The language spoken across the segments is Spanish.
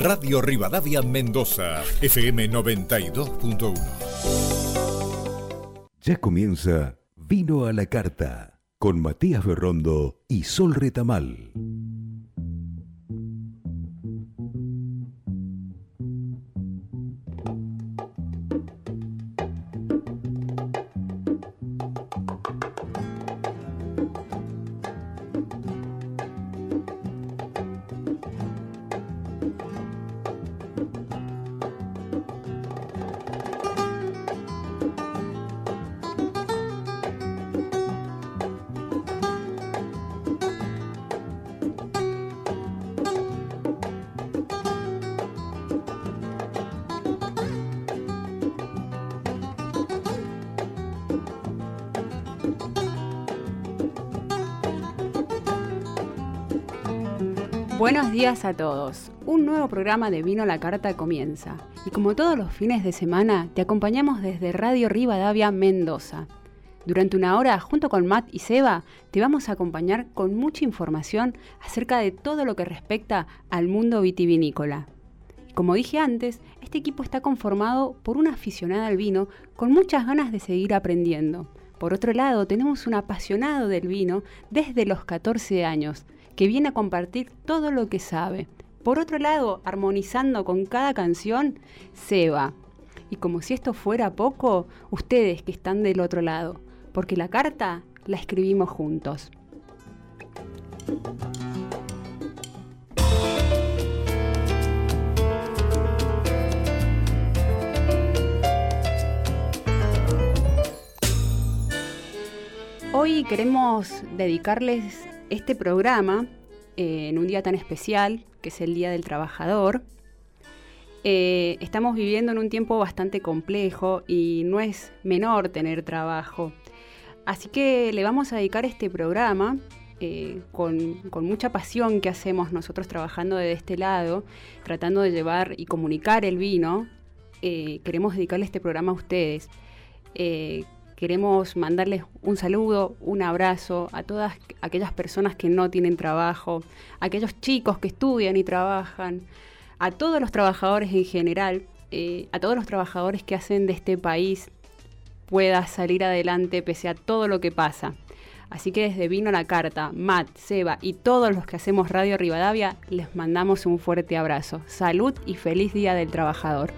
Radio Rivadavia Mendoza, FM 92.1. Ya comienza Vino a la Carta con Matías Berrondo y Sol Retamal. Días a todos. Un nuevo programa de Vino la Carta comienza. Y como todos los fines de semana, te acompañamos desde Radio Rivadavia Mendoza. Durante una hora, junto con Matt y Seba, te vamos a acompañar con mucha información acerca de todo lo que respecta al mundo vitivinícola. Como dije antes, este equipo está conformado por una aficionada al vino con muchas ganas de seguir aprendiendo. Por otro lado, tenemos un apasionado del vino desde los 14 años, que viene a compartir todo lo que sabe. Por otro lado, armonizando con cada canción, Seba. Y como si esto fuera poco, ustedes que están del otro lado, porque la carta la escribimos juntos. Hoy queremos dedicarles este programa eh, en un día tan especial, que es el Día del Trabajador. Eh, estamos viviendo en un tiempo bastante complejo y no es menor tener trabajo. Así que le vamos a dedicar este programa eh, con, con, mucha pasión que hacemos nosotros trabajando de este lado, tratando de llevar y comunicar el vino. queremos dedicarle este programa a ustedes Queremos mandarles un saludo, un abrazo a todas aquellas personas que no tienen trabajo, a aquellos chicos que estudian y trabajan, a todos los trabajadores en general, eh, a todos los trabajadores que hacen de este país pueda salir adelante pese a todo lo que pasa. Así que desde Vino la Carta, Matt, Seba y todos los que hacemos Radio Rivadavia, les mandamos un fuerte abrazo. Salud y feliz Día del Trabajador.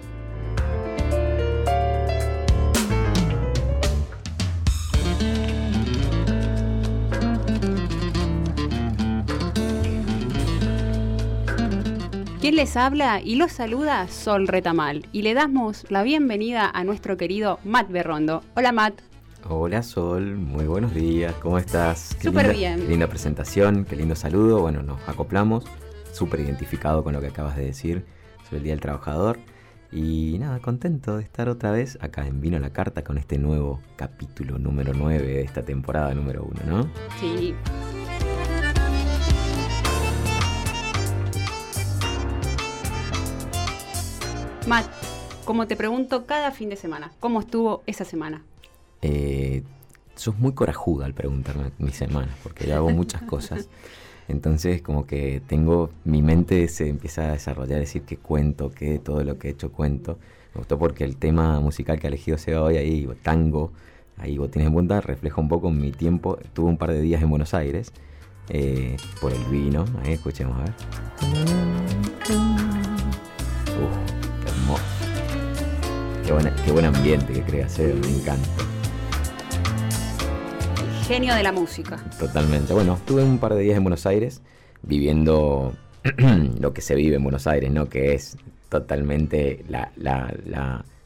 ¿Quién les habla y los saluda? Sol Retamal. Y le damos la bienvenida a nuestro querido Matt Berrondo. Hola Matt. Hola Sol, muy buenos días, ¿cómo estás? Súper bien. Qué linda presentación, qué lindo saludo. Bueno, nos acoplamos, súper identificado con lo que acabas de decir sobre el Día del Trabajador. Y nada, contento de estar otra vez acá en Vino la Carta con este nuevo capítulo número 9 de esta temporada número 1, ¿no? Sí. Matt, como te pregunto cada fin de semana, ¿cómo estuvo esa semana? Eh, sos muy corajuda al preguntarme mi semana, porque yo hago muchas cosas. Entonces, como que tengo, mi mente se empieza a desarrollar, decir que cuento, que todo lo que he hecho cuento. Me gustó porque el tema musical que ha elegido Seba hoy, ahí, tango, ahí vos tienes en cuenta, refleja un poco mi tiempo. Tuve un par de días en Buenos Aires eh, por el vino. Ahí escuchemos a ver. Qué, buen ambiente que crea Seba, me encanta. Genio de la música. Totalmente. Bueno, estuve un par de días en Buenos Aires viviendo lo que se vive en Buenos Aires, ¿no? Que es totalmente la,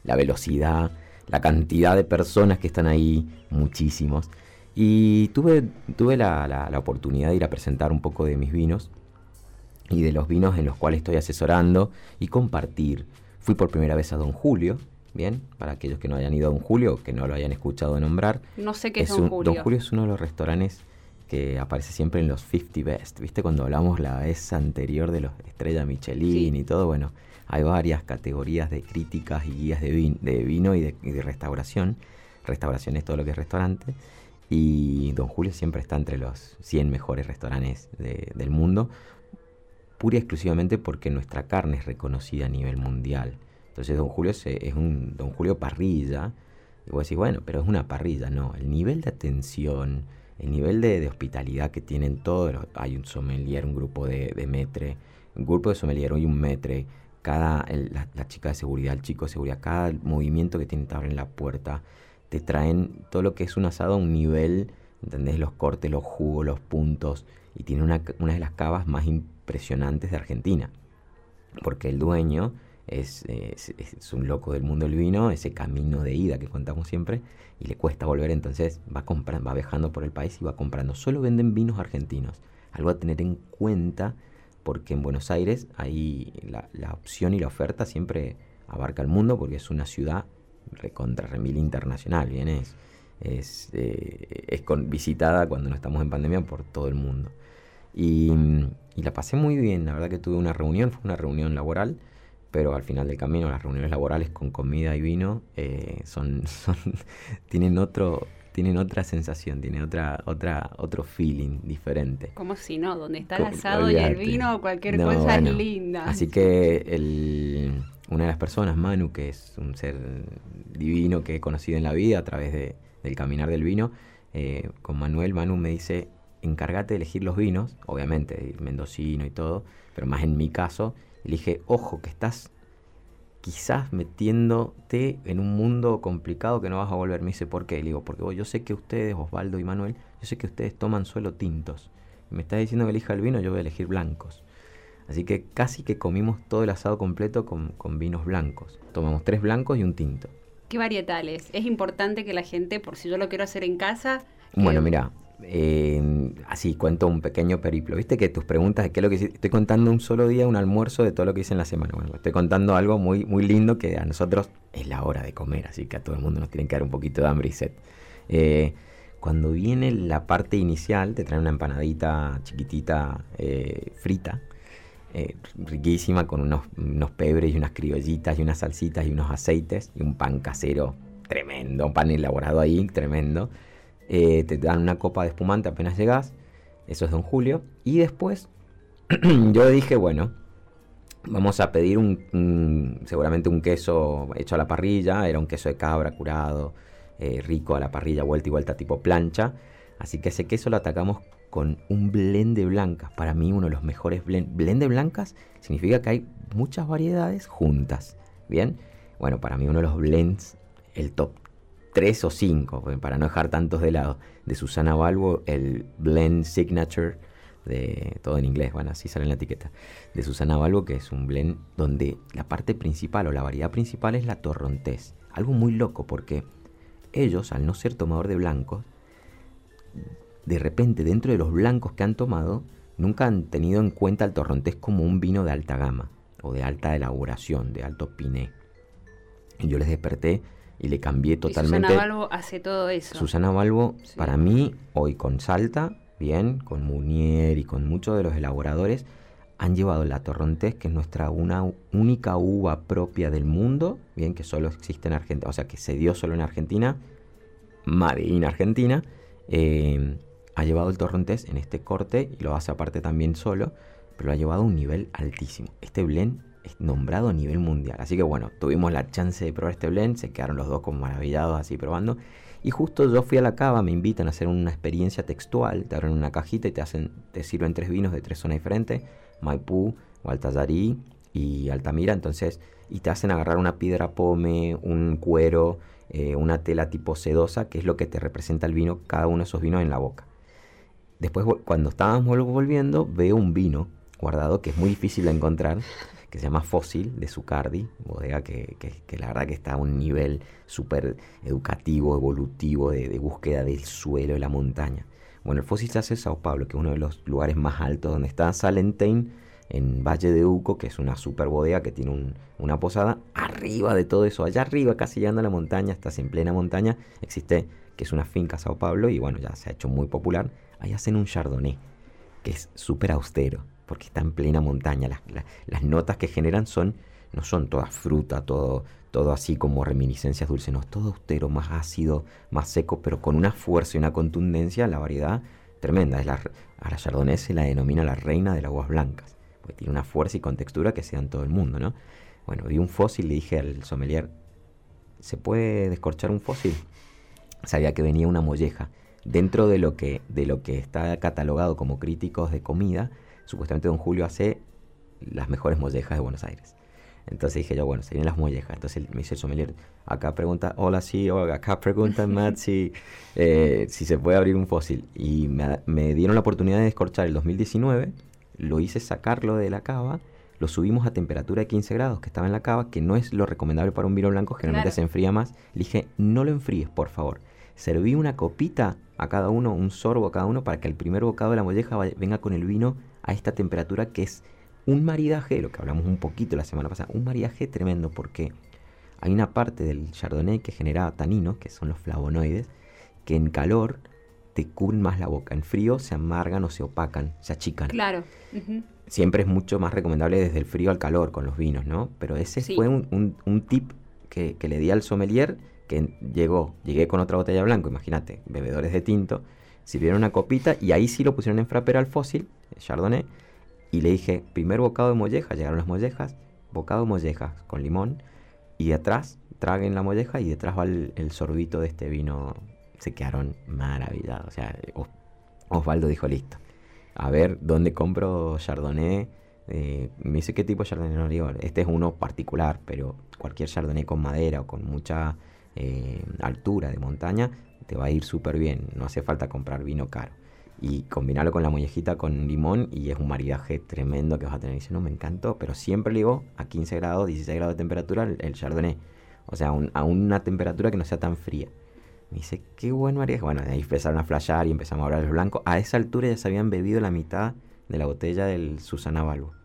velocidad, la cantidad de personas que están ahí, muchísimos. Y tuve, tuve la, la, oportunidad de ir a presentar un poco de mis vinos y de los vinos en los cuales estoy asesorando y compartir. Fui por primera vez a Don Julio, Bien, para aquellos que no hayan ido a Don Julio, que no lo hayan escuchado nombrar. No sé qué es, Don Julio. Don Julio es uno de los restaurantes que aparece siempre en los 50 Best. ¿Viste? Cuando hablamos la vez anterior de los Estrella Michelin y todo, bueno, hay varias categorías de críticas y guías de, vino y de, restauración. Restauración es todo lo que es restaurante. Y Don Julio siempre está entre los 100 mejores restaurantes del mundo. pura y exclusivamente porque nuestra carne es reconocida a nivel mundial. Entonces Don Julio es, es un Don Julio parrilla. Y vos decís, bueno, pero es una parrilla. No, el nivel de atención, el nivel de, hospitalidad que tienen todos, hay un sommelier, un grupo de, de metre, un grupo de sommelier y un metre, cada, la, chica de seguridad, el chico de seguridad, cada movimiento que tienen te abren la puerta, te traen todo lo que es un asado a un nivel, ¿entendés? Los cortes, los jugos, los puntos, y tiene una, una de las cavas más impresionantes de Argentina, porque el dueño es, es, un loco del mundo del vino, ese camino de ida que contamos siempre, y le cuesta volver, entonces va, comprando, va viajando por el país y va comprando. Solo venden vinos argentinos, algo a tener en cuenta porque en Buenos Aires ahí la, opción y la oferta siempre abarca el mundo porque es una ciudad recontra remil internacional, bien es, es, eh, con, visitada cuando no estamos en pandemia por todo el mundo. Y, la pasé muy bien, la verdad que tuve una reunión, fue una reunión laboral, pero al final del camino las reuniones laborales con comida y vino eh, son, son, tienen otro, tienen otra sensación, tienen otra, otra, otro feeling diferente. Como si no, donde está el asado y el vino, cualquier cosa es linda. Así que el, una de las personas, Manu, que es un ser divino que he conocido en la vida a través de, del caminar del vino, eh, con Manuel, Manu me dice, encárgate de elegir los vinos, obviamente, mendocino y todo, pero más en mi caso, le dije, ojo, que estás quizás metiéndote en un mundo complicado que no vas a volver. Me dice, ¿por qué? Le digo, porque yo sé que ustedes, Osvaldo y Manuel, yo sé que ustedes toman suelo tintos. Me está diciendo que elija el vino, yo voy a elegir blancos. Así que casi que comimos todo el asado completo con, con vinos blancos. Tomamos tres blancos y un tinto. ¿Qué varietales? Es importante que la gente, por si yo lo quiero hacer en casa... Bueno, mira, así cuento un pequeño periplo. Viste que tus preguntas, ¿qué es lo que estoy contando un solo día, un almuerzo de todo lo que hice en la semana? Bueno, estoy contando algo muy, muy lindo que a nosotros es la hora de comer, así que a todo el mundo nos tiene que dar un poquito de hambre y sed. Eh, cuando viene la parte inicial, te traen una empanadita chiquitita eh, frita, eh, riquísima, con unos, unos pebres y unas criollitas y unas salsitas y unos aceites y un pan casero tremendo, un pan elaborado ahí, tremendo. Eh, te dan una copa de espumante apenas llegas, eso es Don Julio, y después yo dije, bueno, vamos a pedir un, seguramente un queso hecho a la parrilla, era un queso de cabra curado, eh, rico a la parrilla, vuelta y vuelta tipo plancha, así que ese queso lo atacamos con un blend de blancas, para mí uno de los mejores blend, blend de blancas significa que hay muchas variedades juntas, ¿bien? Bueno, para mí uno de los blends, el top tres o cinco, para no dejar tantos de lado, de Susana Balbo, el blend signature de todo en inglés, bueno, así sale en la etiqueta, de Susana Balbo, que es un blend donde la parte principal o la variedad principal es la torrontés. Algo muy loco porque ellos, al no ser tomador de blancos, de repente dentro de los blancos que han tomado, nunca han tenido en cuenta el torrontés como un vino de alta gama o de alta elaboración, de alto piné. Y yo les desperté y le cambié totalmente. Susana Balbo hace todo eso. Susana Balbo, para mí, hoy con Salta, bien, con Munier y con muchos de los elaboradores, han llevado la Torrontés, que es nuestra una única uva propia del mundo, bien, que solo existe en Argentina, o sea, que se dio solo en Argentina, Made in Argentina, eh, ha llevado el Torrontés en este corte y lo hace aparte también solo, pero lo ha llevado a un nivel altísimo. Este blend nombrado a nivel mundial. Así que bueno, tuvimos la chance de probar este blend, se quedaron los dos como maravillados así probando. Y justo yo fui a la cava, me invitan a hacer una experiencia textual, te abren una cajita y te hacen, te sirven tres vinos de tres zonas diferentes, Maipú, Gualtallarí y Altamira, entonces, y te hacen agarrar una piedra pome, un cuero, eh, una tela tipo sedosa, que es lo que te representa el vino, cada uno de esos vinos en la boca. Después, cuando estábamos volviendo, veo un vino guardado que es muy difícil de encontrar, que se llama Fósil de Zucardi, bodega que, que, la verdad que está a un nivel súper educativo, evolutivo, de, búsqueda del suelo de la montaña. Bueno, el Fósil se hace en Sao Paulo, que es uno de los lugares más altos donde está Salentine, en Valle de Uco, que es una super bodega que tiene una posada. Arriba de todo eso, allá arriba, casi llegando a la montaña, estás en plena montaña, existe que es una finca Sao Paulo y bueno, ya se ha hecho muy popular. Ahí hacen un chardonnay, que es súper austero porque está en plena montaña. Las, notas que generan son, no son todas fruta, todo, todo así como reminiscencias dulces, no, todo austero, más ácido, más seco, pero con una fuerza y una contundencia, la variedad tremenda. Es la, a la se la denomina la reina de las aguas blancas, porque tiene una fuerza y contextura que se da en todo el mundo, ¿no? Bueno, vi un fósil y le dije al sommelier, ¿se puede descorchar un fósil? Sabía que venía una molleja. Dentro de lo que, de lo que está catalogado como críticos de comida, supuestamente don Julio hace las mejores mollejas de Buenos Aires. Entonces dije yo, bueno, se vienen las mollejas. Entonces me dice el sommelier, acá pregunta, hola, sí, o acá pregunta Matt si, eh, si se puede abrir un fósil. Y me, me, dieron la oportunidad de descorchar el 2019, lo hice sacarlo de la cava, lo subimos a temperatura de 15 grados que estaba en la cava, que no es lo recomendable para un vino blanco, generalmente se enfría más. Le dije, no lo enfríes, por favor. Serví una copita a cada uno, un sorbo a cada uno, para que el primer bocado de la molleja venga con el vino a esta temperatura que es un maridaje, lo que hablamos un poquito la semana pasada, un maridaje tremendo porque hay una parte del chardonnay que genera taninos, que son los flavonoides, que en calor te cubren más la boca, en frío se amargan o se opacan, se achican. Claro. Siempre es mucho más recomendable desde el frío al calor con los vinos, ¿no? Pero ese fue un, tip que, le di al sommelier, que llegó, llegué con otra botella blanca, imagínate, bebedores de tinto, sirvieron una copita y ahí sí lo pusieron en frapera al fósil, chardonnay, y le dije, primer bocado de molleja, llegaron las mollejas, bocado de mollejas con limón, y atrás traguen la molleja y detrás va el, sorbito de este vino. Se quedaron maravillados. O sea, Osvaldo dijo, listo. A ver, ¿dónde compro Chardonnay? Eh, me dice, ¿qué tipo de Chardonnay? No digo, este es uno particular, pero cualquier Chardonnay con madera o con mucha eh, altura de montaña te va a ir súper bien. No hace falta comprar vino caro y combinarlo con la mollejita con limón y es un maridaje tremendo que vas a tener. dice, no, me encantó, pero siempre le digo a 15 grados, 16 grados de temperatura el, chardonnay. O sea, a una temperatura que no sea tan fría. Me dice, qué buen maridaje. Bueno, ahí empezaron a flashear y empezamos a hablar los blancos. A esa altura ya se habían bebido la mitad de la botella del Susana Balbo.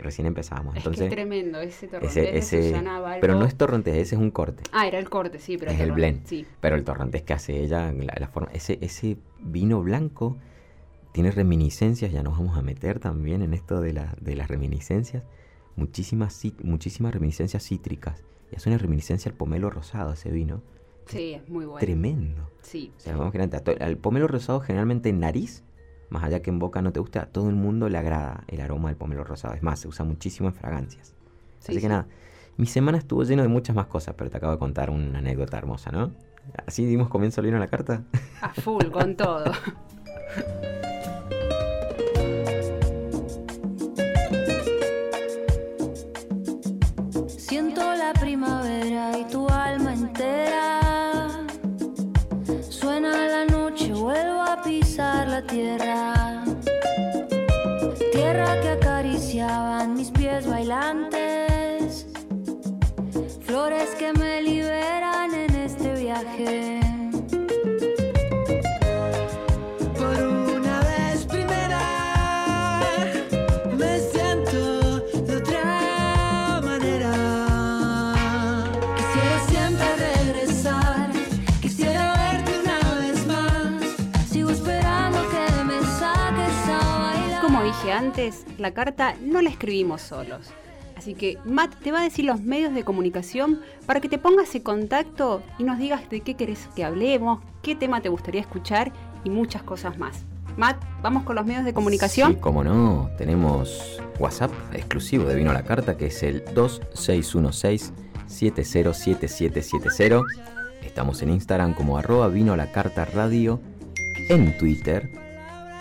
Recién empezábamos. Entonces, es tremendo ese torrontés ese. Pero no es torrontés, ese es un corte. Ah, era el corte, sí, pero es el, blend. Sí. Pero el torrontés que hace ella, la, forma, ese, ese vino blanco tiene reminiscencias, ya nos vamos a meter también en esto de, la, de las reminiscencias, muchísimas, muchísimas reminiscencias cítricas. Y hace una reminiscencia al pomelo rosado ese vino. Sí, es muy bueno. Tremendo. Sí. O sea, vamos a al pomelo rosado generalmente en nariz, más allá que en boca no te guste, a todo el mundo le agrada el aroma del pomelo rosado. Es más, se usa muchísimo en fragancias. Así que nada, mi semana estuvo lleno de muchas más cosas, pero te acabo de contar una anécdota hermosa, ¿no? Así dimos comienzo al vino a la carta. A full, con todo. tierra. Tierra que acariciaban mis pies bailantes. Flores que me la carta no la escribimos solos. Así que Matt te va a decir los medios de comunicación para que te pongas en contacto y nos digas de qué querés que hablemos, qué tema te gustaría escuchar y muchas cosas más. Matt, ¿vamos con los medios de comunicación? Sí, como no, tenemos WhatsApp exclusivo de Vino a la Carta que es el 2616-707770. Estamos en Instagram como arroba Vino a la Carta Radio, en Twitter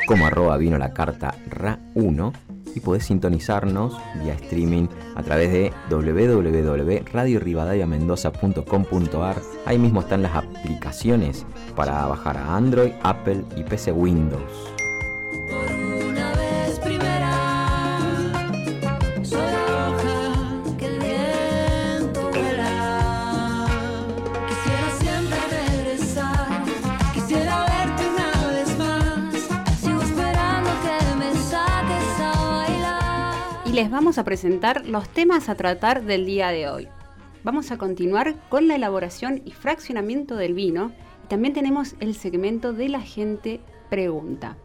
como arroba vino la carta RA1 y podés sintonizarnos vía streaming a través de www.radioribadaviamendoza.com.ar. Ahí mismo están las aplicaciones para bajar a Android, Apple y PC Windows. Les vamos a presentar los temas a tratar del día de hoy. Vamos a continuar con la elaboración y fraccionamiento del vino y también tenemos el segmento de la gente pregunta.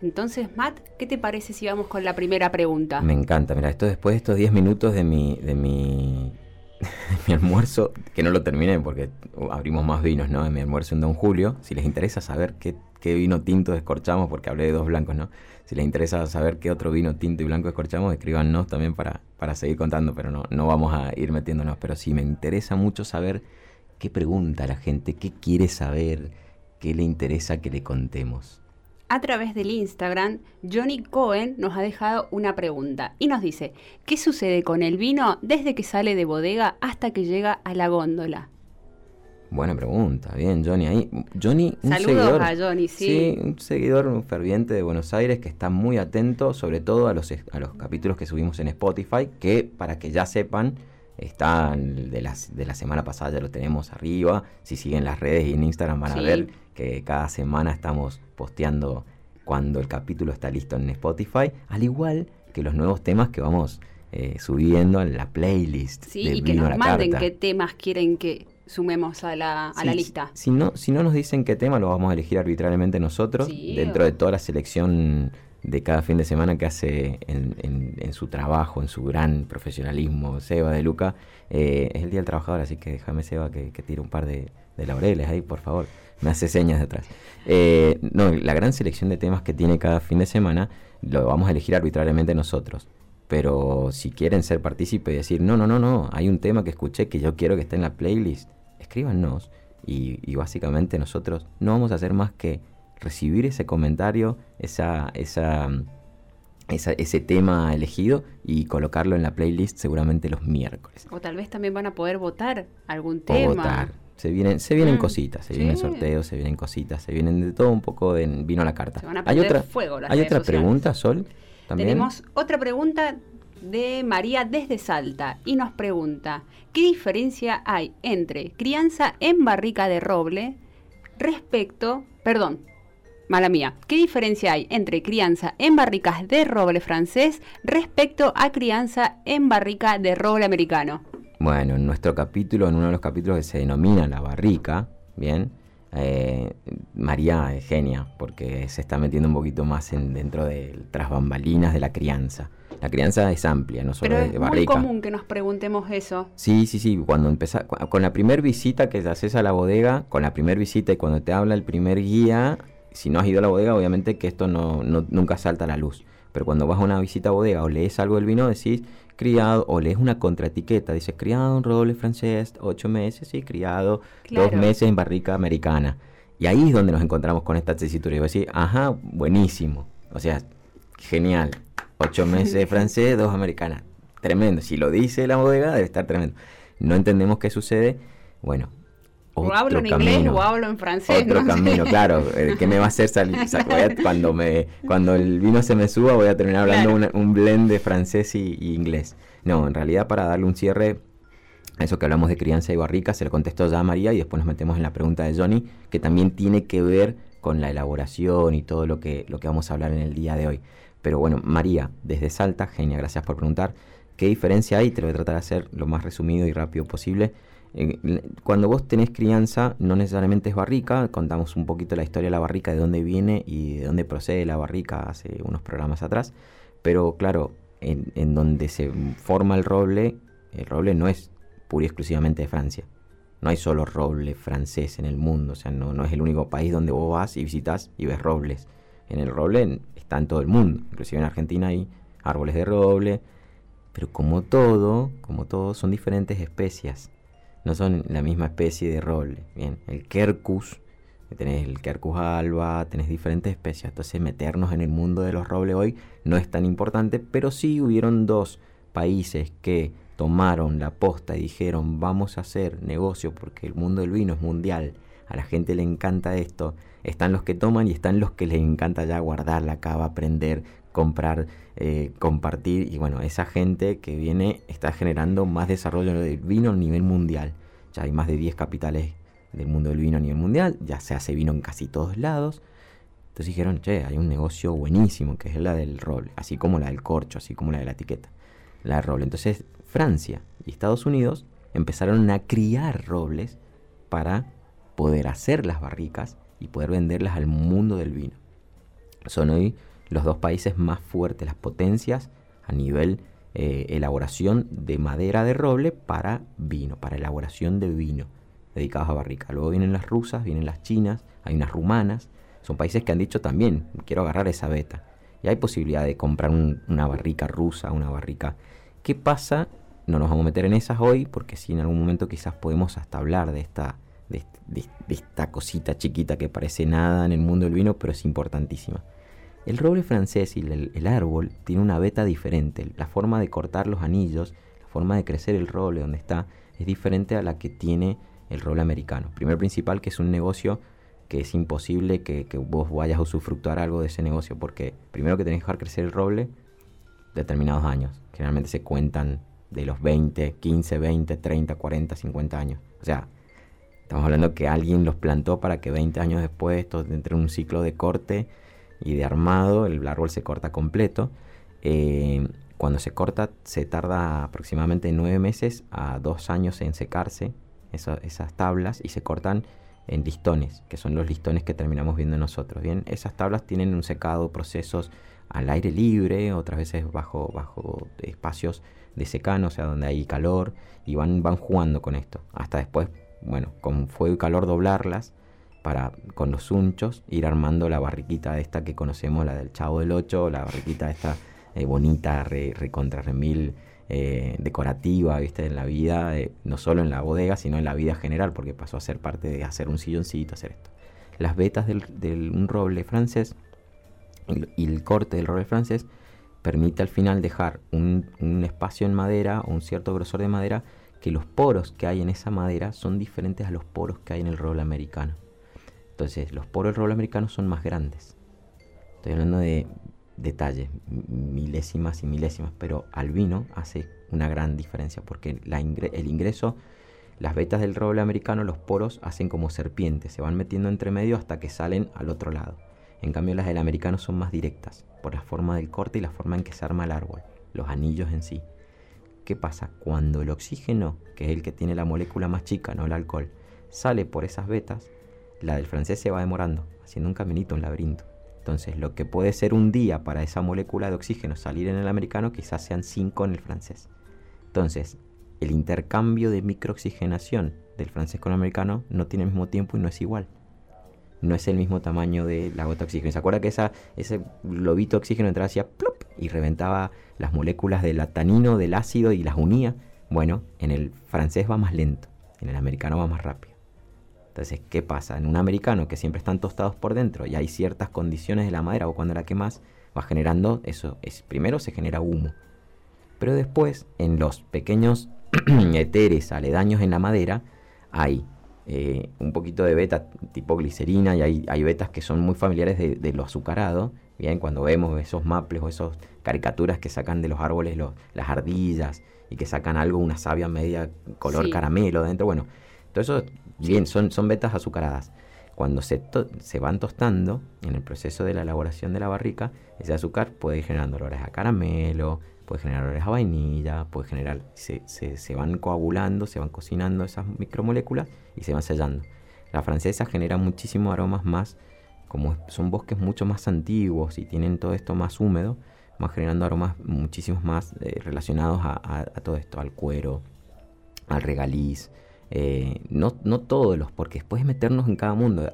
Entonces, Matt, ¿qué te parece si vamos con la primera pregunta? Me encanta, mira, esto después de estos 10 minutos de mi, de mi, mi almuerzo, que no lo terminé porque abrimos más vinos, ¿no? De mi almuerzo en Don Julio, si les interesa saber qué, qué vino tinto descorchamos, porque hablé de dos blancos, ¿no? Si les interesa saber qué otro vino tinto y blanco descorchamos, escríbanos también para, para seguir contando, pero no, no vamos a ir metiéndonos. Pero sí me interesa mucho saber qué pregunta la gente, qué quiere saber, qué le interesa que le contemos. A través del Instagram, Johnny Cohen nos ha dejado una pregunta y nos dice, ¿qué sucede con el vino desde que sale de bodega hasta que llega a la góndola? Buena pregunta, bien, Johnny. Ahí, Johnny, un Saludos seguidor, a Johnny, sí. sí, un seguidor un ferviente de Buenos Aires que está muy atento, sobre todo a los, a los capítulos que subimos en Spotify, que para que ya sepan, están de, las, de la semana pasada, ya lo tenemos arriba. Si siguen las redes y en Instagram van a ver que cada semana estamos posteando cuando el capítulo está listo en Spotify, al igual que los nuevos temas que vamos eh, subiendo en la playlist. Sí, de y que nos manden Carta. qué temas quieren que sumemos a la, a la lista. Si, si no, si no nos dicen qué tema, lo vamos a elegir arbitrariamente nosotros, Sí, dentro o- de toda la selección de cada fin de semana que hace en, en- en su trabajo, en su gran profesionalismo, Seba de Luca. Eh, es el Día del Trabajador, así que déjame, Seba, que, que tire un par de, de laureles ahí, por favor. Me hace señas de atrás. Eh, no, la gran selección de temas que tiene cada fin de semana lo vamos a elegir arbitrariamente nosotros. Pero si quieren ser partícipes y decir, no, no, no, no, hay un tema que escuché que yo quiero que esté en la playlist, escríbanos. Y, y básicamente nosotros no vamos a hacer más que recibir ese comentario, esa, esa, esa- ese tema elegido y colocarlo en la playlist seguramente los miércoles. O tal vez también van a poder votar algún O tema. votar. Se vienen, se vienen Mm, cositas, se sí. vienen sorteos, se vienen cositas, se vienen de todo un poco en vino a la carta. Se van a ¿Hay otra, fuego las ¿hay otra sociales. pregunta, Sol? ¿También? Tenemos otra pregunta de María desde Salta y nos pregunta, ¿qué diferencia hay entre crianza en barrica de roble respecto, perdón, mala mía, ¿qué diferencia hay entre crianza en barricas de roble francés respecto a crianza en barrica de roble americano? Bueno, en nuestro capítulo, en uno de los capítulos que se denomina La Barrica, ¿bien? Eh, María es genia, porque se está metiendo un poquito más en, dentro de tras bambalinas de la crianza. La crianza es amplia, no solo Pero de es muy barrica. común que nos preguntemos eso. Sí, sí, sí. Cuando empezás, con la primer visita que haces a la bodega, con la primer visita y cuando te habla el primer guía, si no has ido a la bodega, obviamente que esto no, no- nunca salta a la luz. Pero cuando vas a una visita a bodega o lees algo del vino, decís criado, o lees una contraetiqueta, dice criado en roble francés, ocho meses, sí, criado, dos meses en barrica americana. Y ahí es donde nos encontramos con esta tesitura. Y vos decís, ajá, buenísimo. O sea, genial. Ocho meses francés, dos americanas. Tremendo. Si lo dice la bodega, debe estar tremendo. No entendemos qué sucede. Bueno, O otro hablo en inglés camino. o hablo en francés. Otro no camino, claro. ¿Qué me va a hacer salir? O sea, voy a- cuando, me, cuando el vino se me suba, voy a terminar hablando Claro. una- un blend de francés y, y inglés. No, en realidad, para darle un cierre a eso que hablamos de crianza y barrica, se lo contestó ya a María y después nos metemos en la pregunta de Johnny, que también tiene que ver con la elaboración y todo lo que, lo que vamos a hablar en el día de hoy. Pero bueno, María, desde Salta, genia, gracias por preguntar. ¿Qué diferencia hay? Te lo voy a tratar de hacer lo más resumido y rápido posible. Eh, cuando vos tenés crianza, no necesariamente es barrica, contamos un poquito la historia de la barrica, de dónde viene y de dónde procede la barrica hace unos programas atrás. Pero claro, en, en donde se forma el roble, el roble no es pura y exclusivamente de Francia. No hay solo roble francés en el mundo, o sea, no, no es el único país donde vos vas y visitas y ves robles. En el roble está en todo el mundo, inclusive en Argentina hay árboles de roble, pero como todo, como todo, son diferentes especies. No son la misma especie de roble. Bien, el quercus, tenés el quercus alba, tenés diferentes especies. Entonces meternos en el mundo de los robles hoy no es tan importante, pero sí hubieron dos países que tomaron la posta y dijeron vamos a hacer negocio porque el mundo del vino es mundial. A la gente le encanta esto. Están los que toman y están los que les encanta ya guardar la cava, aprender, comprar, eh, compartir. Y bueno, esa gente que viene está generando más desarrollo del vino a nivel mundial. Ya hay más de 10 capitales del mundo del vino a nivel mundial. Ya se hace vino en casi todos lados. Entonces dijeron, che, hay un negocio buenísimo que es la del roble, así como la del corcho, así como la de la etiqueta, la del roble. Entonces Francia y Estados Unidos empezaron a criar robles para poder hacer las barricas y poder venderlas al mundo del vino. Son hoy los dos países más fuertes, las potencias a nivel eh, elaboración de madera de roble para vino, para elaboración de vino dedicados a barrica. Luego vienen las rusas, vienen las chinas, hay unas rumanas. son países que han dicho también, quiero agarrar esa beta. Y hay posibilidad de comprar una barrica rusa, una barrica. ¿Qué pasa? No nos vamos a meter en esas hoy, porque si en algún momento quizás podemos hasta hablar de esta, de, esta cosita chiquita que parece nada en el mundo del vino, pero es importantísima. El roble francés y el, árbol tiene una beta diferente. La forma de cortar los anillos, la forma de crecer el roble donde está, es diferente a la que tiene el roble americano. Primer principal que es un negocio que es imposible que, vos vayas a usufructuar algo de ese negocio, porque primero que tenés que dejar crecer el roble determinados años. Generalmente se cuentan de los 20, 15, 20, 30, 40, 50 años. O sea, estamos hablando que alguien los plantó para que 20 años después, esto entre un ciclo de corte, y de armado, el árbol se corta completo. Eh, cuando se corta se tarda aproximadamente nueve meses a dos años en secarse esas tablas y se cortan en listones, que son los listones que terminamos viendo nosotros. Bien, esas tablas tienen un secado, procesos al aire libre, otras veces bajo, bajo espacios de secano, o sea, donde hay calor, y van, van jugando con esto. Hasta después, bueno, con fuego y calor doblarlas para con los unchos ir armando la barriquita esta que conocemos, la del Chavo del Ocho, la barriquita esta eh, bonita, re, contra remil eh, decorativa, viste, en la vida, eh, no solo en la bodega, sino en la vida general, porque pasó a ser parte de hacer un silloncito, hacer esto. Las vetas del, un roble francés y el corte del roble francés permite al final dejar un, un espacio en madera o un cierto grosor de madera que los poros que hay en esa madera son diferentes a los poros que hay en el roble americano. Entonces, los poros del roble americano son más grandes. Estoy hablando de detalles, milésimas y milésimas, pero al vino hace una gran diferencia porque el ingreso, las vetas del roble americano, los poros hacen como serpientes, se van metiendo entre medio hasta que salen al otro lado. En cambio, las del americano son más directas por la forma del corte y la forma en que se arma el árbol, los anillos en sí. ¿Qué pasa? Cuando el oxígeno, que es el que tiene la molécula más chica, no el alcohol, sale por esas vetas, la del francés se va demorando, haciendo un caminito, un laberinto. Entonces, lo que puede ser un día para esa molécula de oxígeno salir en el americano, quizás sean cinco en el francés. Entonces, el intercambio de microoxigenación del francés con el americano no tiene el mismo tiempo y no es igual. No es el mismo tamaño de la gota de oxígeno. ¿Se acuerda que esa, ese globito de oxígeno entraba hacia plop y reventaba las moléculas del tanino, del ácido y las unía? Bueno, en el francés va más lento, en el americano va más rápido. Entonces, ¿qué pasa? En un americano que siempre están tostados por dentro y hay ciertas condiciones de la madera o cuando la quemas, va generando eso. Es, primero se genera humo. Pero después, en los pequeños eteres aledaños en la madera, hay eh, un poquito de beta tipo glicerina y hay, hay betas que son muy familiares de, lo azucarado. Bien, cuando vemos esos maples o esas caricaturas que sacan de los árboles las ardillas y que sacan algo, una savia media color caramelo dentro. Bueno, todo eso Bien, son, son vetas azucaradas. Cuando se, se van tostando en el proceso de la elaboración de la barrica, ese azúcar puede ir generando olores a caramelo, puede generar olores a vainilla, puede generar, se, se, van coagulando, se van cocinando esas micromoléculas y se van sellando. La francesa genera muchísimos aromas más, como son bosques mucho más antiguos y tienen todo esto más húmedo, van generando aromas muchísimos más eh, relacionados a, a, todo esto, al cuero, al regaliz, eh, no, no todos los, porque después de meternos en cada mundo.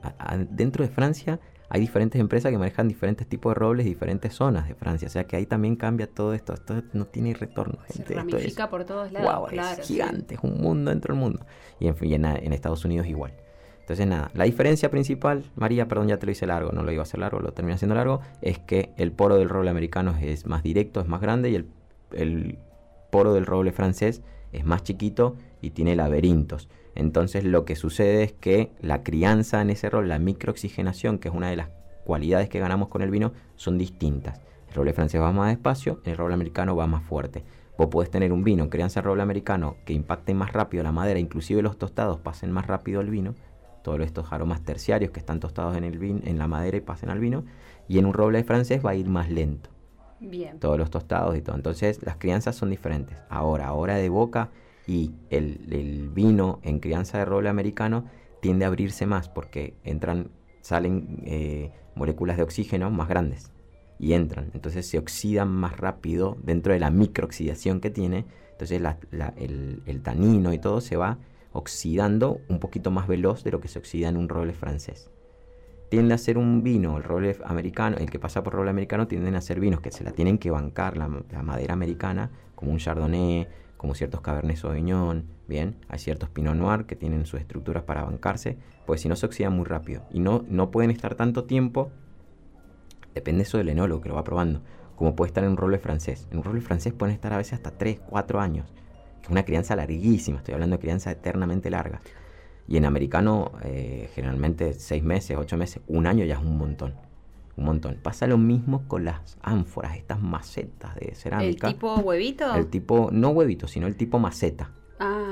dentro de Francia hay diferentes empresas que manejan diferentes tipos de robles, diferentes zonas de Francia. O sea que ahí también cambia todo esto. Esto no tiene retorno, gente. Se ramifica por todos lados. es gigante, es un mundo dentro del mundo. Y en, en, Estados Unidos igual. Entonces, nada, la diferencia principal, María, perdón, ya te lo hice largo, no lo iba a hacer largo, lo terminé haciendo largo, es que el poro del roble americano es más directo, es más grande y el, el poro del roble francés es más chiquito y tiene laberintos. Entonces lo que sucede es que la crianza en ese rol, la microoxigenación, que es una de las cualidades que ganamos con el vino, son distintas. El roble francés va más despacio, el roble americano va más fuerte. Vos podés tener un vino crianza roble americano que impacte más rápido la madera, inclusive los tostados pasen más rápido el vino, todos estos aromas terciarios que están tostados en, el vino, en la madera y pasen al vino, y en un roble francés va a ir más lento. Bien. Todos los tostados y todo. Entonces las crianzas son diferentes. Ahora, ahora de boca y el, vino en crianza de roble americano tiende a abrirse más porque entran, salen eh, moléculas de oxígeno más grandes y entran. Entonces se oxidan más rápido dentro de la microoxidación que tiene. Entonces el, el, tanino y todo se va oxidando un poquito más veloz de lo que se oxida en un roble francés. tiende a ser un vino, el roble americano, el que pasa por roble americano tienden a ser vinos que se la tienen que bancar la, madera americana, como un chardonnay, como ciertos cabernet sauvignon, bien, hay ciertos pinot noir que tienen sus estructuras para bancarse, pues si no se oxidan muy rápido y no, no pueden estar tanto tiempo, depende eso del enólogo que lo va probando, como puede estar en un roble francés. En un roble francés pueden estar a veces hasta 3, 4 años, que es una crianza larguísima, estoy hablando de crianza eternamente larga. Y en americano, eh, generalmente seis meses, ocho meses, un año ya es un montón. Un montón. Pasa lo mismo con las ánforas, estas macetas de cerámica. ¿El tipo huevito? El tipo, no huevito, sino el tipo maceta.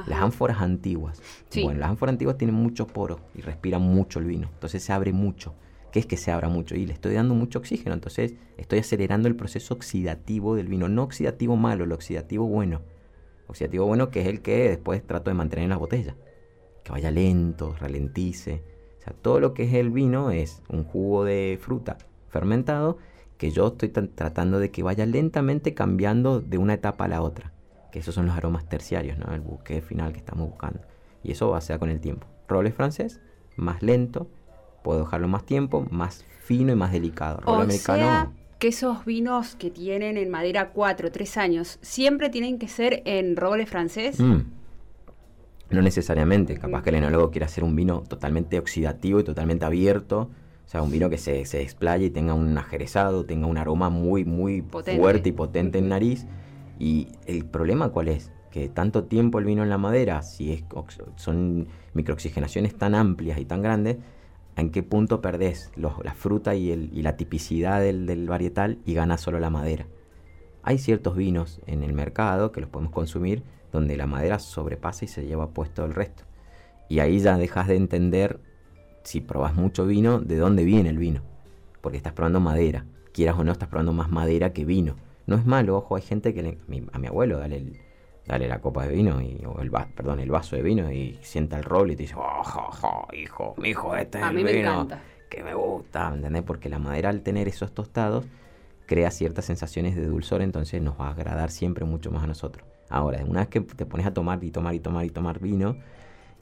Las ánforas antiguas. Bueno, las ánforas antiguas tienen muchos poros y respiran mucho el vino. Entonces se abre mucho. ¿Qué es que se abra mucho? Y le estoy dando mucho oxígeno. Entonces estoy acelerando el proceso oxidativo del vino. No oxidativo malo, el oxidativo bueno. Oxidativo bueno que es el que después trato de mantener en las botellas que vaya lento, ralentice. O sea, todo lo que es el vino es un jugo de fruta fermentado que yo estoy tratando de que vaya lentamente cambiando de una etapa a la otra. Que esos son los aromas terciarios, ¿no? El buque final que estamos buscando. Y eso va a ser con el tiempo. Roble francés, más lento, puedo dejarlo más tiempo, más fino y más delicado. Roble americano. Sea que esos vinos que tienen en madera 4, 3 años, siempre tienen que ser en roble francés. Mm. No necesariamente, capaz que el enólogo quiera hacer un vino totalmente oxidativo y totalmente abierto, o sea, un vino que se, se y tenga un ajerezado, tenga un aroma muy, muy fuerte y potente en nariz. Y el problema cuál es? Que tanto tiempo el vino en la madera, si es, son microoxigenaciones tan amplias y tan grandes, ¿en qué punto perdés la fruta y, el, y la tipicidad del, del varietal y gana solo la madera? Hay ciertos vinos en el mercado que los podemos consumir donde la madera sobrepasa y se lleva puesto el resto. Y ahí ya dejas de entender, si probas mucho vino, de dónde viene el vino. Porque estás probando madera. Quieras o no, estás probando más madera que vino. No es malo, ojo, hay gente que a, mi, abuelo dale, dale la copa de vino, y, o el, perdón, el vaso de vino y sienta el roble y te dice, oh, hijo, mi hijo, este es el vino que me gusta, ¿entendés? Porque la madera al tener esos tostados crea ciertas sensaciones de dulzor, entonces nos va a agradar siempre mucho más a nosotros. Ahora, una vez que te pones a tomar y tomar y tomar y tomar vino,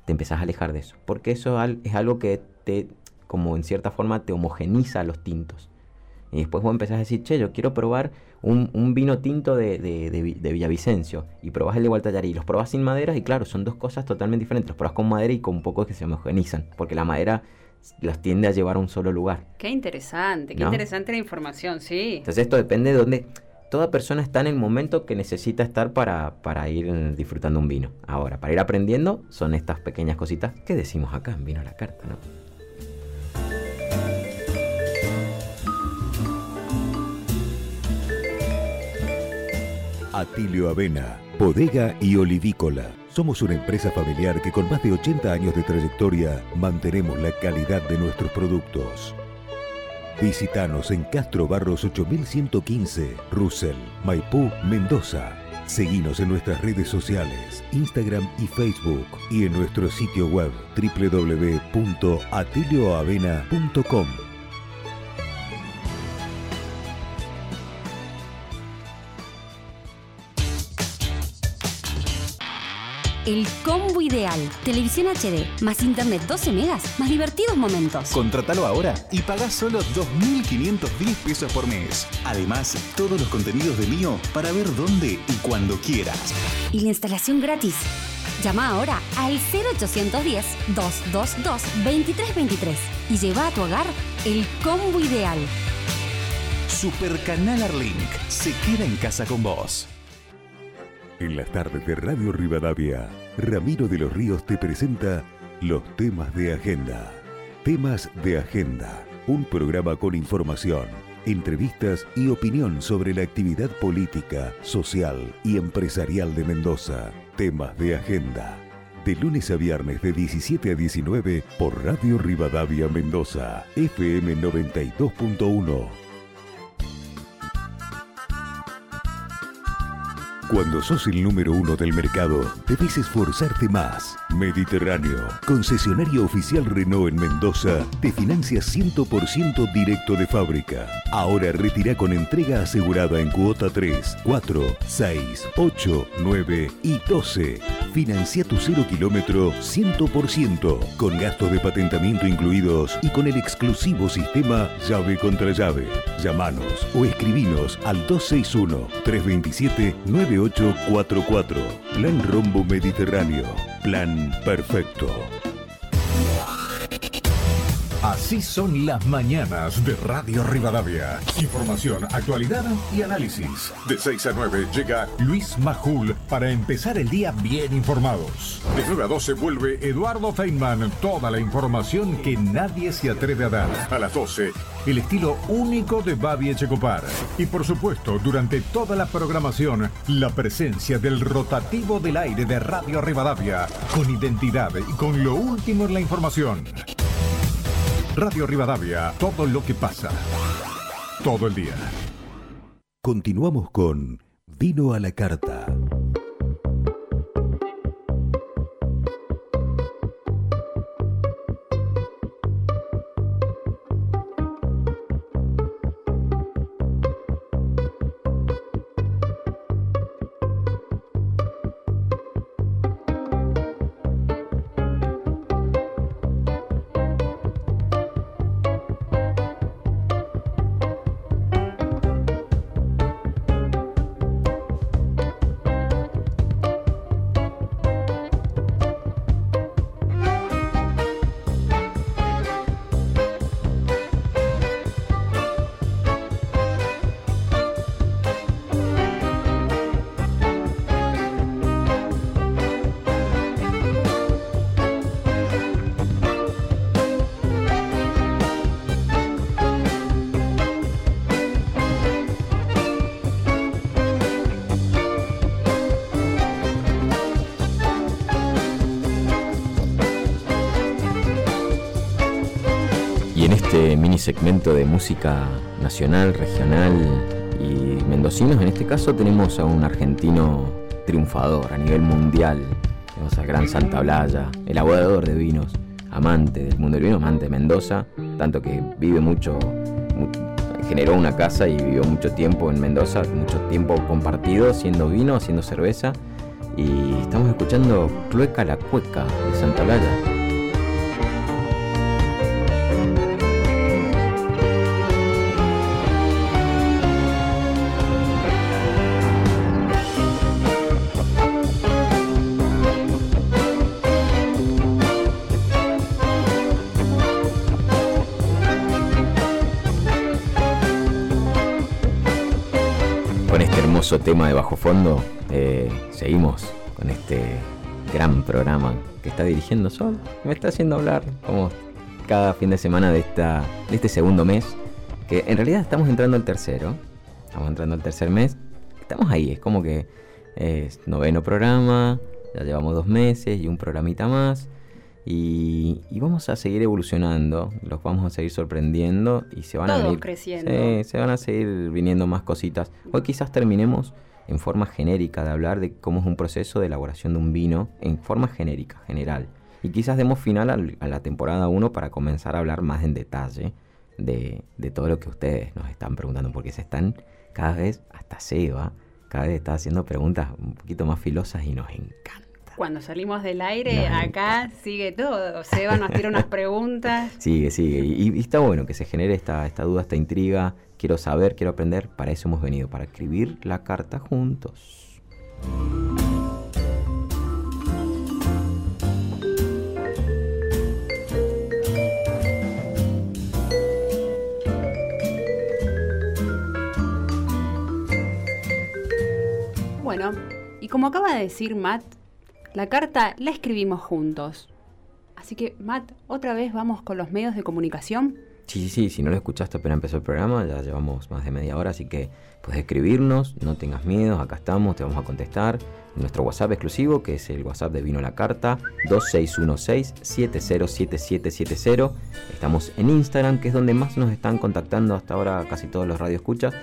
te empezás a alejar de eso. Porque eso es algo que te, como en cierta forma, te homogeniza los tintos. Y después vos empezás a decir, che, yo quiero probar un, vino tinto de, de, Villavicencio. Y probás el de Gualtallarí. Y los probás sin madera y claro, son dos cosas totalmente diferentes. Los probás con madera y con un poco que se homogenizan. Porque la madera las tiende a llevar a un solo lugar. Qué interesante, qué interesante la información, sí. Entonces esto depende de dónde toda persona está en el momento que necesita estar para, para, ir disfrutando un vino. Ahora, para ir aprendiendo, son estas pequeñas cositas que decimos acá en Vino a la Carta, ¿no? Atilio Avena, bodega y olivícola. Somos una empresa familiar que con más de 80 años de trayectoria mantenemos la calidad de nuestros productos. Visítanos en Castro Barros 8115, Russell, Maipú, Mendoza. Seguinos en nuestras redes sociales, Instagram y Facebook y en nuestro sitio web www.atilioavena.com. El combo ideal. Televisión HD, más internet 12 megas, más divertidos momentos. Contratalo ahora y pagás solo 2.510 pesos por mes. Además, todos los contenidos de Mío para ver dónde y cuando quieras. Y la instalación gratis. Llama ahora al 0810-222-2323 y lleva a tu hogar el combo ideal. Supercanal Arlink se queda en casa con vos. En las tardes de Radio Rivadavia, Ramiro de los Ríos te presenta los temas de agenda. Temas de agenda, un programa con información, entrevistas y opinión sobre la actividad política, social y empresarial de Mendoza. Temas de agenda. De lunes a viernes de 17 a 19 por Radio Rivadavia Mendoza, FM 92.1. Cuando sos el número uno del mercado, debes esforzarte más. Mediterráneo, concesionario oficial Renault en Mendoza, te financia 100% directo de fábrica. Ahora retira con entrega asegurada en cuota 3, 4, 6, 8, 9 y 12. Financia tu cero kilómetro 100%, con gastos de patentamiento incluidos y con el exclusivo sistema llave contra llave. Llámanos o escribinos al 261 327 9 844. Plan Rombo Mediterráneo. Plan perfecto. Así son las mañanas de Radio Rivadavia. Información, actualidad y análisis. De 6 a 9 llega Luis Majul para empezar el día bien informados. De 9 a 12 vuelve Eduardo Feynman. Toda la información que nadie se atreve a dar. A las 12, el estilo único de Babi Echecopar. Y por supuesto, durante toda la programación, la presencia del rotativo del aire de Radio Rivadavia. Con identidad y con lo último en la información. Radio Rivadavia, todo lo que pasa. Todo el día. Continuamos con Vino a la Carta. Segmento de música nacional, regional y mendocinos, en este caso tenemos a un argentino triunfador a nivel mundial. Tenemos al gran Santa Blaya, elaborador de vinos, amante del mundo del vino, amante de Mendoza, tanto que vive mucho, mu- generó una casa y vivió mucho tiempo en Mendoza, mucho tiempo compartido haciendo vino, haciendo cerveza. Y estamos escuchando Clueca la Cueca de Santa Blaya. Tema de bajo fondo, eh, seguimos con este gran programa que está dirigiendo Sol. Me está haciendo hablar como cada fin de semana de, esta, de este segundo mes, que en realidad estamos entrando al tercero. Estamos entrando al tercer mes. Estamos ahí, es como que es noveno programa, ya llevamos dos meses y un programita más. Y, y vamos a seguir evolucionando, los vamos a seguir sorprendiendo y se van a venir. creciendo. Sí, se van a seguir viniendo más cositas. Hoy quizás terminemos en forma genérica de hablar de cómo es un proceso de elaboración de un vino en forma genérica, general. Y quizás demos final al- a la temporada 1 para comenzar a hablar más en detalle de, de todo lo que ustedes nos están preguntando, porque se están cada vez, hasta Seba, cada vez está haciendo preguntas un poquito más filosas y nos encanta. Cuando salimos del aire, acá sigue todo. Seba nos tira unas preguntas. Sigue, sigue. Y, y está bueno que se genere esta, esta duda, esta intriga. Quiero saber, quiero aprender. Para eso hemos venido, para escribir la carta juntos. Bueno, y como acaba de decir Matt, la carta la escribimos juntos. Así que, Matt, otra vez vamos con los medios de comunicación. Sí, sí, sí, si no lo escuchaste apenas empezó el programa, ya llevamos más de media hora, así que puedes escribirnos, no tengas miedo, acá estamos, te vamos a contestar. Nuestro WhatsApp exclusivo, que es el WhatsApp de Vino la Carta, 2616-707770. Estamos en Instagram, que es donde más nos están contactando hasta ahora casi todos los radioescuchas.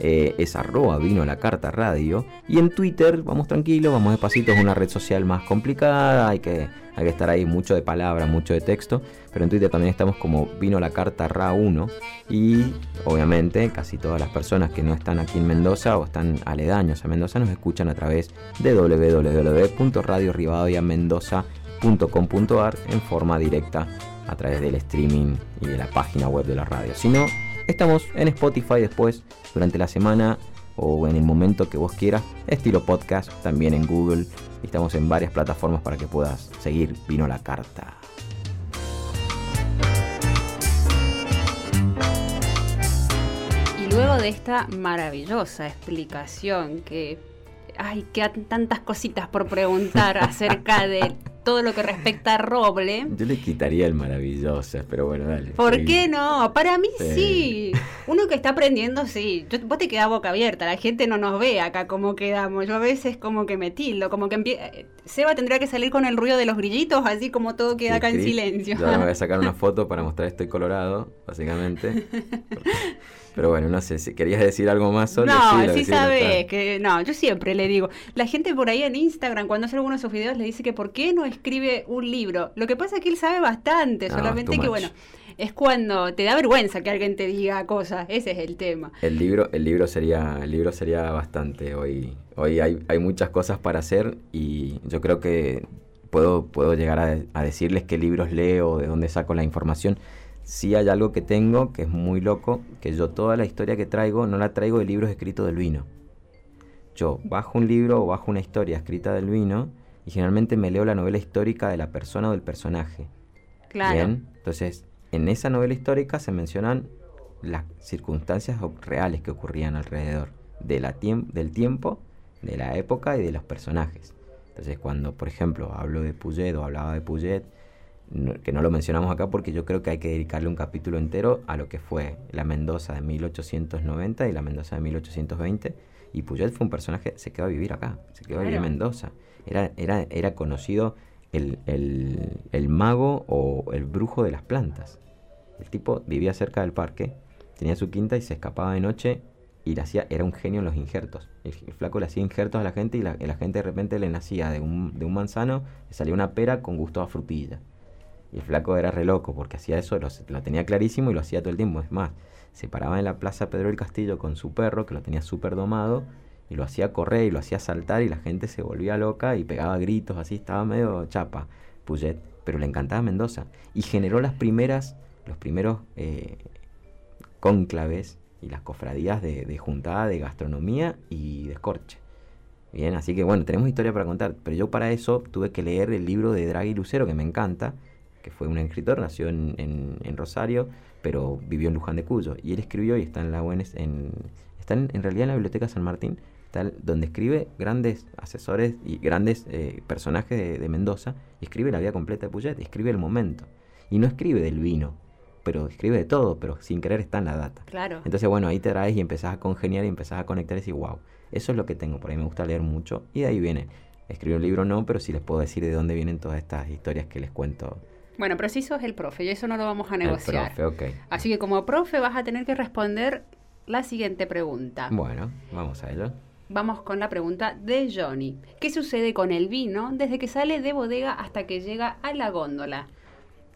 Eh, es arroba vino la carta radio. Y en Twitter vamos tranquilos, vamos despacito, es una red social más complicada, hay que, hay que estar ahí mucho de palabra, mucho de texto. Pero en Twitter también estamos como vino la carta RA1. Y obviamente casi todas las personas que no están aquí en Mendoza o están aledaños a Mendoza nos escuchan a través de www.radiorivadavia.mendoza.com.ar en forma directa a través del streaming y de la página web de la radio. Si no, estamos en Spotify después, durante la semana o en el momento que vos quieras, estilo podcast, también en Google. Estamos en varias plataformas para que puedas seguir Vino la Carta. Y luego de esta maravillosa explicación que... Ay, quedan tantas cositas por preguntar acerca de todo lo que respecta a Roble. Yo le quitaría el maravilloso, pero bueno, dale. ¿Por qué no? Para mí Sí. sí. Uno que está aprendiendo, sí. Yo, vos te quedás boca abierta, la gente no nos ve acá cómo quedamos. Yo a veces como que me tildo, como que empie- eh, Seba tendrá que salir con el ruido de los grillitos, así como todo queda acá en silencio. Yo voy a sacar una foto para mostrar estoy colorado, básicamente. Pero bueno, no sé, si querías decir algo más Sol, No, sí sabes está. que no, yo siempre le digo, la gente por ahí en Instagram cuando hace algunos de sus videos le dice que por qué no escribe un libro. Lo que pasa es que él sabe bastante, No, solamente que bueno, es cuando te da vergüenza que alguien te diga cosas, ese es el tema. El libro, el libro sería, el libro sería bastante. Hoy, hoy hay, hay muchas cosas para hacer y yo creo que puedo, puedo llegar a, a decirles qué libros leo, de dónde saco la información. Sí hay algo que tengo que es muy loco, que yo toda la historia que traigo no la traigo de libros escritos del vino. Yo bajo un libro o bajo una historia escrita del vino y generalmente me leo la novela histórica de la persona o del personaje. Claro. Bien, entonces en esa novela histórica se mencionan las circunstancias reales que ocurrían alrededor de la tiemp- del tiempo, de la época y de los personajes. Entonces cuando, por ejemplo, hablo de Puget o hablaba de Puget, que no lo mencionamos acá porque yo creo que hay que dedicarle un capítulo entero a lo que fue la Mendoza de 1890 y la Mendoza de 1820. Y Puget fue un personaje, se quedó a vivir acá, se quedó a vivir en. Mendoza. Era, era, era conocido el, el- el mago o el brujo de las plantas. El tipo vivía cerca del parque, tenía su quinta y se escapaba de noche y le hacía, era un genio en los injertos. El, el flaco le hacía injertos a la gente y la, la gente de repente le nacía de un, de un manzano, le salía una pera con gusto a frutilla. Y el flaco era re loco porque hacía eso, lo, lo tenía clarísimo y lo hacía todo el tiempo. Es más, se paraba en la plaza Pedro del Castillo con su perro, que lo tenía súper domado, y lo hacía correr y lo hacía saltar y la gente se volvía loca y pegaba gritos así, estaba medio chapa, Puget, pero le encantaba Mendoza. Y generó las primeras, los primeros eh, cónclaves y las cofradías de, de juntada de gastronomía y de escorche. Bien, así que bueno, tenemos historia para contar, pero yo para eso tuve que leer el libro de Draghi Lucero, que me encanta, que fue un escritor, nació en, en- en Rosario, pero vivió en Luján de Cuyo. Y él escribió y está en la UNES, en, está en, en realidad en la Biblioteca San Martín, está el- donde escribe grandes asesores y grandes eh, personajes de, de Mendoza, y escribe la vida completa de Puget, y escribe el momento. Y no escribe del vino, pero escribe de todo, pero sin querer está en la data. Claro. Entonces, bueno, ahí te traes y empezás a congeniar y empezás a conectar y decir, wow, eso es lo que tengo, por ahí me gusta leer mucho. Y de ahí viene. Escribir un libro no, pero sí les puedo decir de dónde vienen todas estas historias que les cuento. Bueno, pero si sos el profe y eso no lo vamos a negociar. profe, ok. Así que como profe vas a tener que responder la siguiente pregunta. Bueno, vamos a ello. Vamos con la pregunta de Johnny. ¿Qué sucede con el vino desde que sale de bodega hasta que llega a la góndola?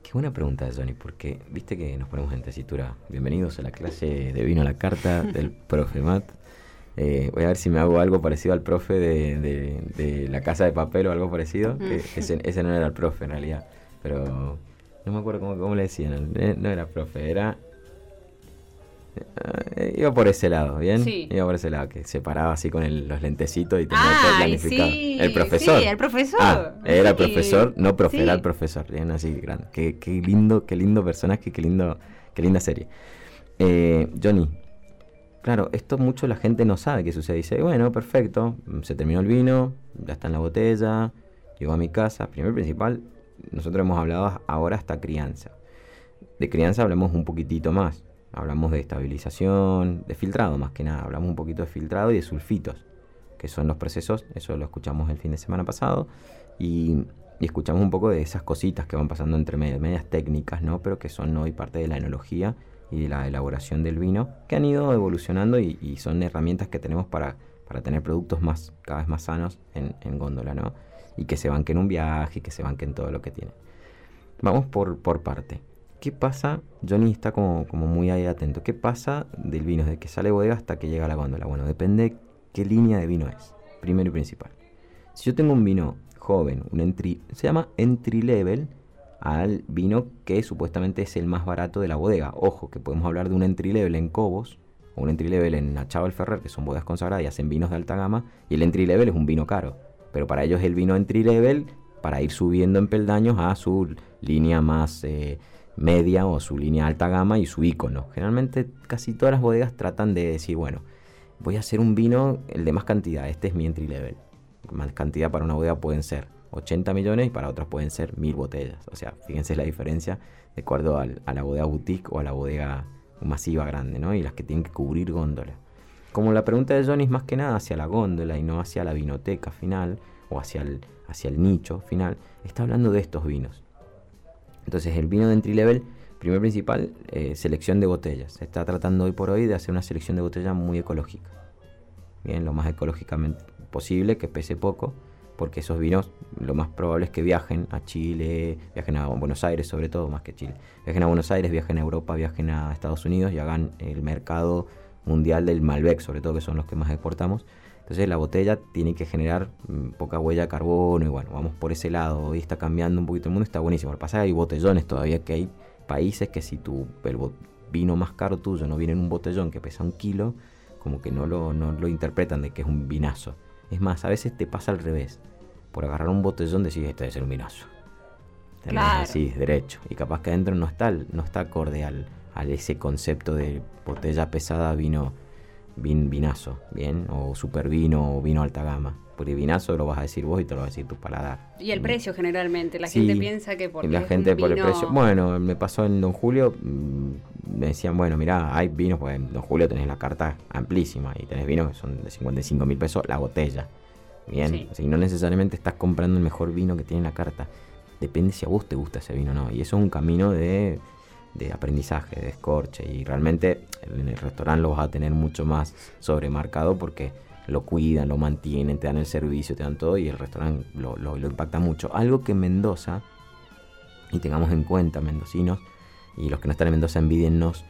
Qué buena pregunta, Johnny, porque viste que nos ponemos en tesitura. Bienvenidos a la clase de vino a la carta del profe Matt. Eh, voy a ver si me hago algo parecido al profe de, de- de la casa de papel o algo parecido. que Mm. ese, ese no era el profe en realidad, pero no me acuerdo cómo, cómo le decían. No era profe, era. eh, iba por ese lado, ¿bien? Sí. Iba por ese lado, que se paraba así con el- los lentecitos y tenía todo Ay, planificado. sí, el profesor. sí, el profesor. Ah, era Sí. profesor, no profe, era el profesor. Bien, así grande. Qué, qué lindo, qué lindo personaje, qué lindo, qué linda serie. Eh, Johnny, claro, esto mucho la gente no sabe qué sucede. Dice, bueno, perfecto, se terminó el vino, ya está en la botella, llegó a mi casa. Primero y principal, nosotros hemos hablado ahora hasta crianza. De crianza hablamos un poquitito más. Hablamos de estabilización, de filtrado más que nada. Hablamos un poquito de filtrado y de sulfitos, que son los procesos, eso lo escuchamos el fin de semana pasado. Y, y escuchamos un poco de esas cositas que van pasando entre medias, medias técnicas, ¿no? Pero que son hoy parte de la enología y de la elaboración del vino, que han ido evolucionando y, son herramientas que tenemos para, para, tener productos más, cada vez más sanos en, en góndola, ¿no? Y que se banquen un viaje y que se banquen todo lo que tienen. Vamos por, por parte. ¿Qué pasa? Johnny está como, como muy ahí atento. ¿Qué pasa del vino desde que sale bodega hasta que llega a la góndola? Bueno, depende qué línea de vino es, primero y principal. Si yo tengo un vino joven, un entry, se llama entry level al vino que supuestamente es el más barato de la bodega. Ojo, que podemos hablar de un entry level en Cobos o un entry level en Achával Ferrer, que son bodegas consagradas y hacen vinos de alta gama, y el entry level es un vino caro. Pero para ellos el vino entry level para ir subiendo en peldaños a su línea más eh, media o su línea alta gama y su icono. Generalmente casi todas las bodegas tratan de decir, bueno, voy a hacer un vino el de más cantidad, este es mi entry level. Más cantidad para una bodega pueden ser 80 millones y para otras pueden ser 1000 botellas. O sea, fíjense la diferencia de acuerdo a la bodega boutique o a la bodega masiva grande, ¿no? Y las que tienen que cubrir góndola. Como la pregunta de Johnny es más que nada hacia la góndola y no hacia la vinoteca final o hacia el, hacia el nicho final, está hablando de estos vinos. Entonces el vino de entry level, primer principal, eh, selección de botellas. Se está tratando hoy por hoy de hacer una selección de botellas muy ecológica. Bien, lo más ecológicamente posible, que pese poco, porque esos vinos lo más probable es que viajen a Chile, viajen a Buenos Aires sobre todo, más que Chile. Viajen a Buenos Aires, viajen a Europa, viajen a Estados Unidos y hagan el mercado mundial del Malbec, sobre todo que son los que más exportamos. Entonces la botella tiene que generar mm, poca huella de carbono y bueno, vamos por ese lado. Hoy está cambiando un poquito el mundo, está buenísimo. Lo que pasa es que hay botellones todavía, que hay países que si tu, el vino más caro tuyo no viene en un botellón que pesa un kilo, como que no lo, no lo interpretan de que es un vinazo. Es más, a veces te pasa al revés. Por agarrar un botellón decís, este debe ser un vinazo. Claro. Sí, derecho. Y capaz que adentro no está, no está acorde al, al ese concepto de botella pesada, vino vin, vinazo, bien, o super vino o vino alta gama. Porque vinazo lo vas a decir vos y te lo va a decir tu paladar. Y el precio generalmente, la gente piensa que por la gente por el precio. Bueno, me pasó en Don Julio, mm, me decían, bueno, mira, hay vinos, porque en Don Julio tenés la carta amplísima y tenés vinos que son de 55 mil pesos la botella. Bien, sí. no necesariamente estás comprando el mejor vino que tiene la carta. Depende si a vos te gusta ese vino o no. Y eso es un camino de de aprendizaje, de escorche. Y realmente en el restaurante lo vas a tener mucho más sobremarcado porque lo cuidan, lo mantienen, te dan el servicio, te dan todo y el restaurante lo, impacta mucho. Algo que Mendoza, y tengamos en cuenta, mendocinos, y los que no están en Mendoza envidiennos,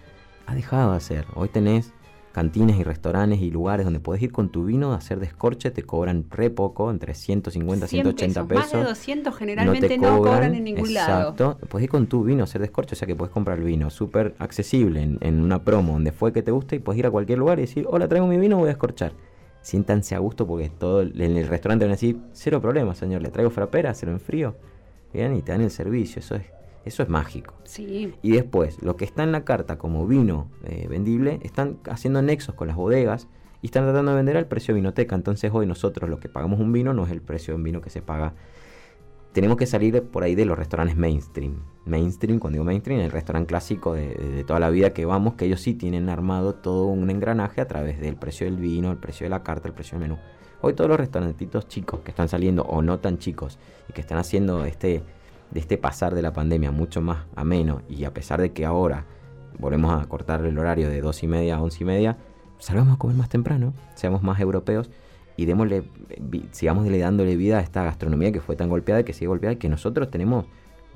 ha dejado de hacer. Hoy tenés cantinas y restaurantes y lugares donde puedes ir con tu vino a hacer descorche, te cobran re poco, entre 150 y 180 pesos, Más de 200 generalmente no, cobran, en ningún lado. Exacto, puedes ir con tu vino a hacer descorche, o sea que puedes comprar vino súper accesible en, una promo donde fue que te guste y puedes ir a cualquier lugar y decir, hola, traigo mi vino, voy a descorchar. Siéntanse a gusto porque todo en el restaurante van a decir, cero problema, señor, le traigo frapera, se lo enfrío. Bien, y te dan el servicio, eso es eso es mágico. Sí. Y después, lo que está en la carta como vino eh, vendible, están haciendo nexos con las bodegas y están tratando de vender al precio de vinoteca. Entonces hoy nosotros lo que pagamos un vino no es el precio de un vino que se paga. Tenemos que salir por ahí de los restaurantes mainstream. Mainstream, cuando digo mainstream, el restaurante clásico de, toda la vida que vamos, que ellos sí tienen armado todo un engranaje a través del precio del vino, el precio de la carta, el precio del menú. Hoy todos los restaurantitos chicos que están saliendo o no tan chicos y que están haciendo este de este pasar de la pandemia mucho más ameno y a pesar de que ahora volvemos a cortar el horario de dos y media a once y media, salgamos a comer más temprano, seamos más europeos y démosle, sigamos dándole vida a esta gastronomía que fue tan golpeada, que sigue golpeada, que nosotros tenemos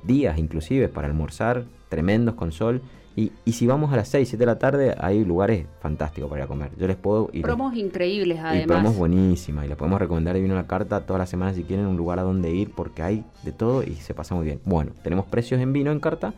días inclusive para almorzar tremendos con sol y, y, si vamos a las 6, 7 de la tarde, hay lugares fantásticos para ir a comer. Yo les puedo ir. Promos increíbles, además. Y promos buenísimas. Y les podemos recomendar de vino la carta todas las semanas si quieren un lugar a donde ir, porque hay de todo y se pasa muy bien. Bueno, tenemos precios en vino en carta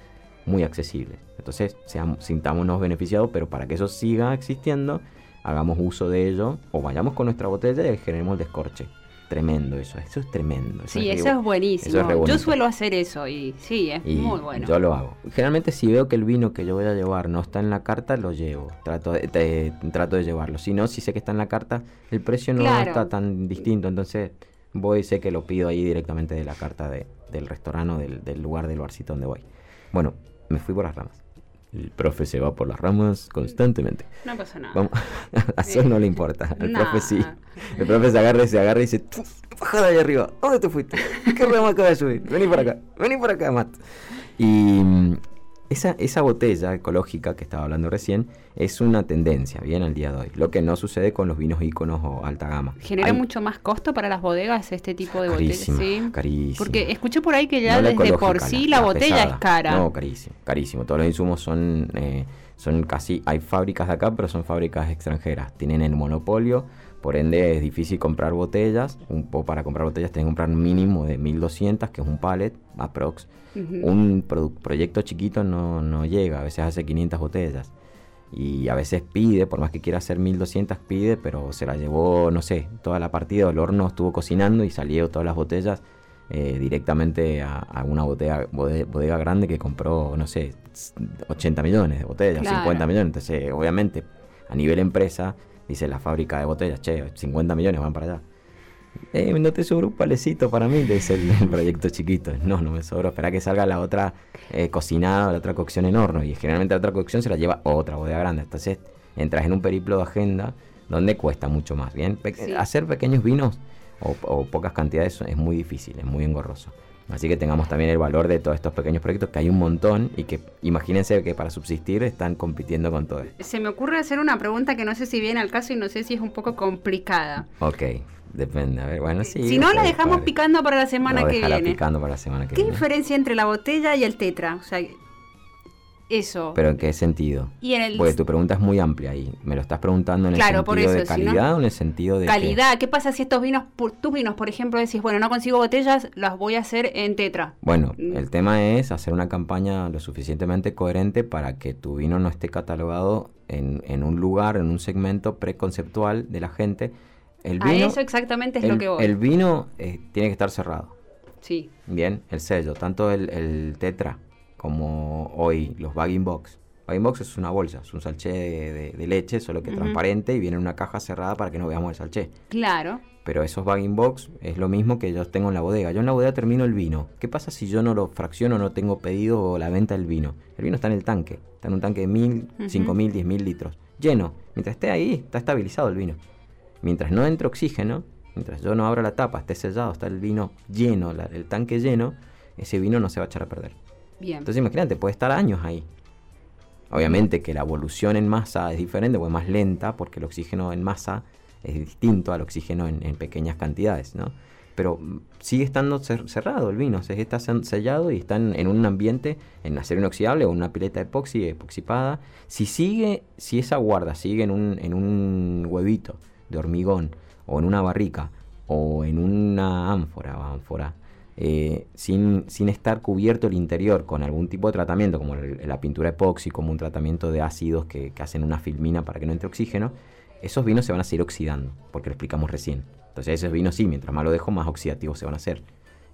muy accesibles. Entonces, seamos, sintámonos beneficiados, pero para que eso siga existiendo, hagamos uso de ello o vayamos con nuestra botella y generemos el descorche. Tremendo eso, eso es tremendo. sí, eso es buenísimo. yo suelo hacer eso y sí, es muy bueno. Yo lo hago. Generalmente si veo que el vino que yo voy a llevar no está en la carta, lo llevo. Trato de, trato de llevarlo. Si no, si sé que está en la carta, el precio no está tan distinto. Entonces voy y sé que lo pido ahí directamente de la carta de, del restaurante o del, del lugar del barcito donde voy. Bueno, me fui por las ramas. El profe se va por las ramas constantemente. No pasa nada. a eso no le importa. Al profe sí. El profe se agarra y se agarra y dice, baja de ahí arriba. ¿Dónde te fuiste? ¿Qué rama acaba de subir? Vení por acá. Vení por acá, Matt. Y, esa, esa botella ecológica que estaba hablando recién es una tendencia, bien, al día de hoy. Lo que no sucede con los vinos íconos o alta gama. ¿Genera Hay- mucho más costo para las bodegas este tipo de botellas? Sí. carísima. Porque escuché por ahí que ya No desde por sí la, botella pesada. es cara. No, carísimo, carísimo. Todos los insumos son, eh, son casi, hay fábricas de acá, pero son fábricas extranjeras. Tienen el monopolio, por ende es difícil comprar botellas. Un poco para comprar botellas tienen que comprar un mínimo de 1200, que es un pallet, aprox. Ujú. Un proyecto chiquito no, no llega, a veces hace 500 botellas. Y a veces pide, por más que quiera hacer 1200, pide, pero se la llevó, no sé, toda la partida, el horno estuvo cocinando y salió todas las botellas eh, directamente a, a una botella, bode- bodega grande que compró, no sé, 80 millones de botellas, Claro. 50 millones. Entonces, obviamente, a nivel empresa, dice la fábrica de botellas, che, 50 millones van para allá. Eh, no te sobró un palecito para mí, dice el, el proyecto chiquito. No, no me sobró. Espera que salga la otra eh, cocinada, la otra cocción en horno. Y generalmente la otra cocción se la lleva otra bodega grande. Entonces entras en un periplo de agenda donde cuesta mucho más. Bien, Pe- Sí. hacer pequeños vinos o, o pocas cantidades es muy difícil, es muy engorroso. Así que tengamos también el valor de todos estos pequeños proyectos, que hay un montón y que imagínense que para subsistir están compitiendo con todo esto. Se me ocurre hacer una pregunta que no sé si viene al caso y no sé si es un poco complicada. Ok, depende. A ver, bueno, sí. si no, la dejamos picando para la semana No, que viene. picando para la semana que ¿Qué viene. diferencia entre la botella y el tetra? O sea, eso. ¿Pero en qué sentido? y en el Porque tu pregunta es muy amplia ahí. ¿Me lo estás preguntando en el por sentido de eso, si no- calidad o en el sentido de que- calidad, ¿qué pasa si estos vinos, por- tus vinos, por ejemplo, decís, bueno, no consigo botellas, las voy a hacer en tetra? Bueno, Mm. el tema es hacer una campaña lo suficientemente coherente para que tu vino no esté catalogado en, en un lugar, en un segmento preconceptual de la gente. El A vino, eso exactamente es el, lo que voy. el vino eh, tiene que estar cerrado. Sí. Bien, el sello, tanto el, el tetra como hoy los bagging box. Bagging box es una bolsa, es un salché de, de- de leche, solo que Ujú. transparente y viene en una caja cerrada para que no veamos el salché. Claro. Pero esos bagging box es lo mismo que yo tengo en la bodega. Yo en la bodega termino el vino. ¿Qué pasa si yo no lo fracciono, no tengo pedido o la venta del vino? El vino está en el tanque. Está en un tanque de mil, Ujú. cinco mil, diez mil litros. Lleno. Mientras esté ahí, está estabilizado el vino. Mientras no entre oxígeno, mientras yo no abra la tapa, esté sellado, está el vino lleno, la- el tanque lleno, ese vino no se va a echar a perder. Entonces imagínate, puede estar años ahí. Obviamente que la evolución en masa es diferente, pues más lenta, porque el oxígeno en masa es distinto al oxígeno en, en pequeñas cantidades, ¿no? Pero mm, sigue estando cer- cerrado el vino, o sea, está sellado y está en, en un ambiente, en acero inoxidable o una pileta epoxi, epoxipada. Si sigue, si esa guarda sigue en un, en un huevito de hormigón, o en una barrica, o en una ánfora, o ánfora, eh, sin, sin estar cubierto el interior con algún tipo de tratamiento, como la pintura epoxi, como un tratamiento de ácidos que, hacen una filmina para que no entre oxígeno, esos vinos se van a seguir oxidando, porque lo explicamos recién. Entonces esos vinos sí, mientras más lo dejo, más oxidativos se van a hacer.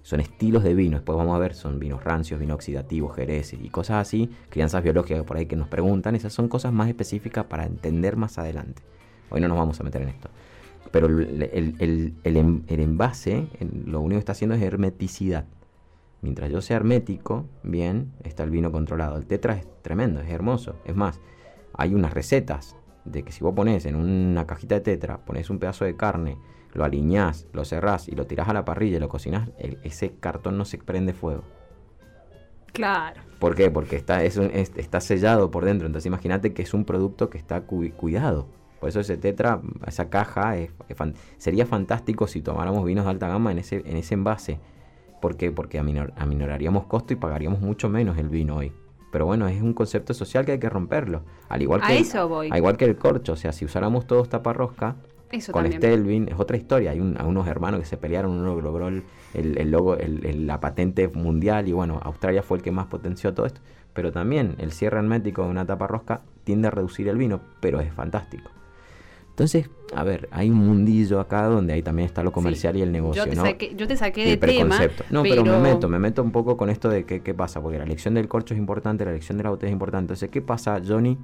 Son estilos de vino, después vamos a ver, son vinos rancios, vinos oxidativos, jerez y cosas así, crianzas biológicas por ahí que nos preguntan, esas son cosas más específicas para entender más adelante. Hoy no nos vamos a meter en esto. Pero el, el- el- el el envase, lo único que está haciendo es hermeticidad. Mientras yo sea hermético, bien, está el vino controlado. El tetra es tremendo, es hermoso. Es más, hay unas recetas de que si vos pones en una cajita de tetra, pones un pedazo de carne, lo aliñás, lo cerrás y lo tirás a la parrilla y lo cocinás, el- ese cartón no se prende fuego. Claro. ¿Por qué? Porque está, es un- es- está sellado por dentro. Entonces imagínate que es un producto que está cu- cuidado. Por eso ese tetra, esa caja, es- es fan- sería fantástico si tomáramos vinos de alta gama en ese, en ese envase. ¿Por qué? Porque aminor- aminoraríamos costo y pagaríamos mucho menos el vino hoy. Pero bueno, es un concepto social que hay que romperlo. Al igual A que, el- eso voy. al igual que el corcho. O sea, si usáramos todos taparrosca, Eso con. Stelvin es otra historia. Hay un- a unos hermanos que se pelearon, uno logró el, el- el logo, el- el- la patente mundial y bueno, Australia fue el que más potenció todo esto. Pero también el cierre hermético de una tapa rosca tiende a reducir el vino, pero es fantástico. Entonces, a ver, hay un mundillo acá donde ahí también está lo comercial y el negocio, Yo te, ¿no? saqué, yo te saqué de tema. No, pero... me meto, me meto un poco con esto de qué, qué pasa, porque la elección del corcho es importante, la elección de la botella es importante. Entonces, ¿qué pasa, Johnny?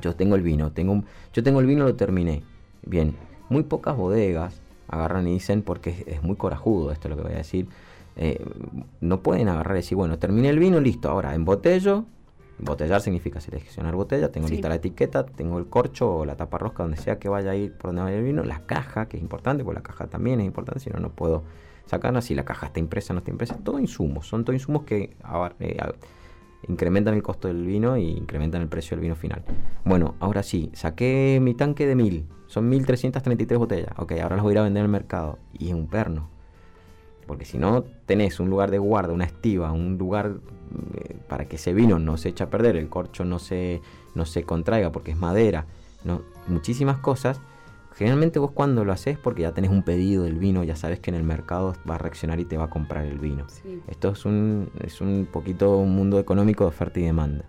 Yo tengo el vino, tengo un, yo tengo el vino, lo terminé. Bien, muy pocas bodegas agarran y dicen, porque es, es muy corajudo esto lo que voy a decir, eh, no pueden agarrar y decir, bueno, terminé el vino, listo, ahora embotello, Botellar significa seleccionar botella, tengo Sí. lista la etiqueta, tengo el corcho o la tapa rosca, donde sea que vaya a ir por donde vaya el vino, la caja, que es importante, porque la caja también es importante, si no, no puedo sacarla, si la caja está impresa, no está impresa, todo insumos, son todos insumos que eh, incrementan el costo del vino y incrementan el precio del vino final. Bueno, ahora sí, saqué mi tanque de 1000, son 1333 botellas. Ok, ahora las voy a ir a vender al mercado. Y es un perno. Porque si no tenés un lugar de guarda, una estiva, un lugar eh, para que ese vino no se eche a perder, el corcho no se, no se contraiga porque es madera, no, muchísimas cosas. Generalmente vos cuando lo haces porque ya tenés un pedido del vino, ya sabes que en el mercado va a reaccionar y te va a comprar el vino. Esto es un, es un poquito un mundo económico de oferta y demanda.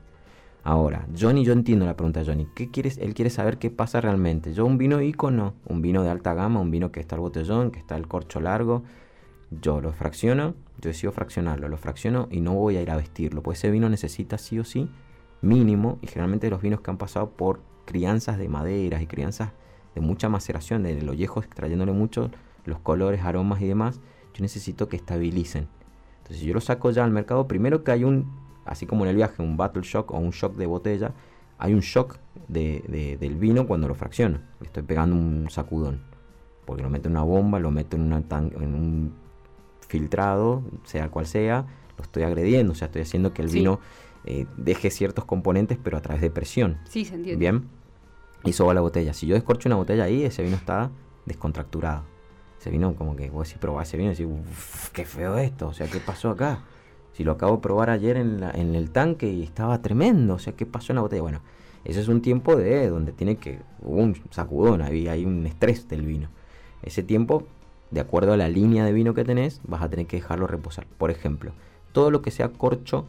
Ahora, Johnny, yo entiendo la pregunta de Johnny. ¿Qué quieres? Él quiere saber qué pasa realmente. Yo un vino icono, un vino de alta gama, un vino que está el botellón, que está el corcho largo. Yo lo fracciono, yo decido fraccionarlo, lo fracciono y no voy a ir a vestirlo. Pues ese vino necesita sí o sí mínimo y generalmente los vinos que han pasado por crianzas de maderas y crianzas de mucha maceración, de los viejos extrayéndole mucho los colores, aromas y demás, yo necesito que estabilicen. Entonces si yo lo saco ya al mercado, primero que hay un así como en el viaje, un battle shock o un shock de botella, hay un shock de, del vino cuando lo fracciono. Estoy pegando un sacudón. Porque lo meto en una bomba, lo meto en, una en un filtrado, sea cual sea, lo estoy agrediendo. O sea, estoy haciendo que el vino eh, deje ciertos componentes, pero a través de presión. Sí, se entiende. Bien. Y eso va a la botella. Si yo descorcho una botella ahí, ese vino está descontracturado. Ese vino, como que vos decís, probás ese vino y decís, qué feo esto. O sea, ¿qué pasó acá? Si lo acabo de probar ayer en, en el tanque y estaba tremendo, o sea, ¿qué pasó en la botella? Bueno, ese es un tiempo de donde tiene que, un sacudón, hay, hay un estrés del vino. Ese tiempo, de acuerdo a la línea de vino que tenés, vas a tener que dejarlo reposar. Por ejemplo, todo lo que sea corcho,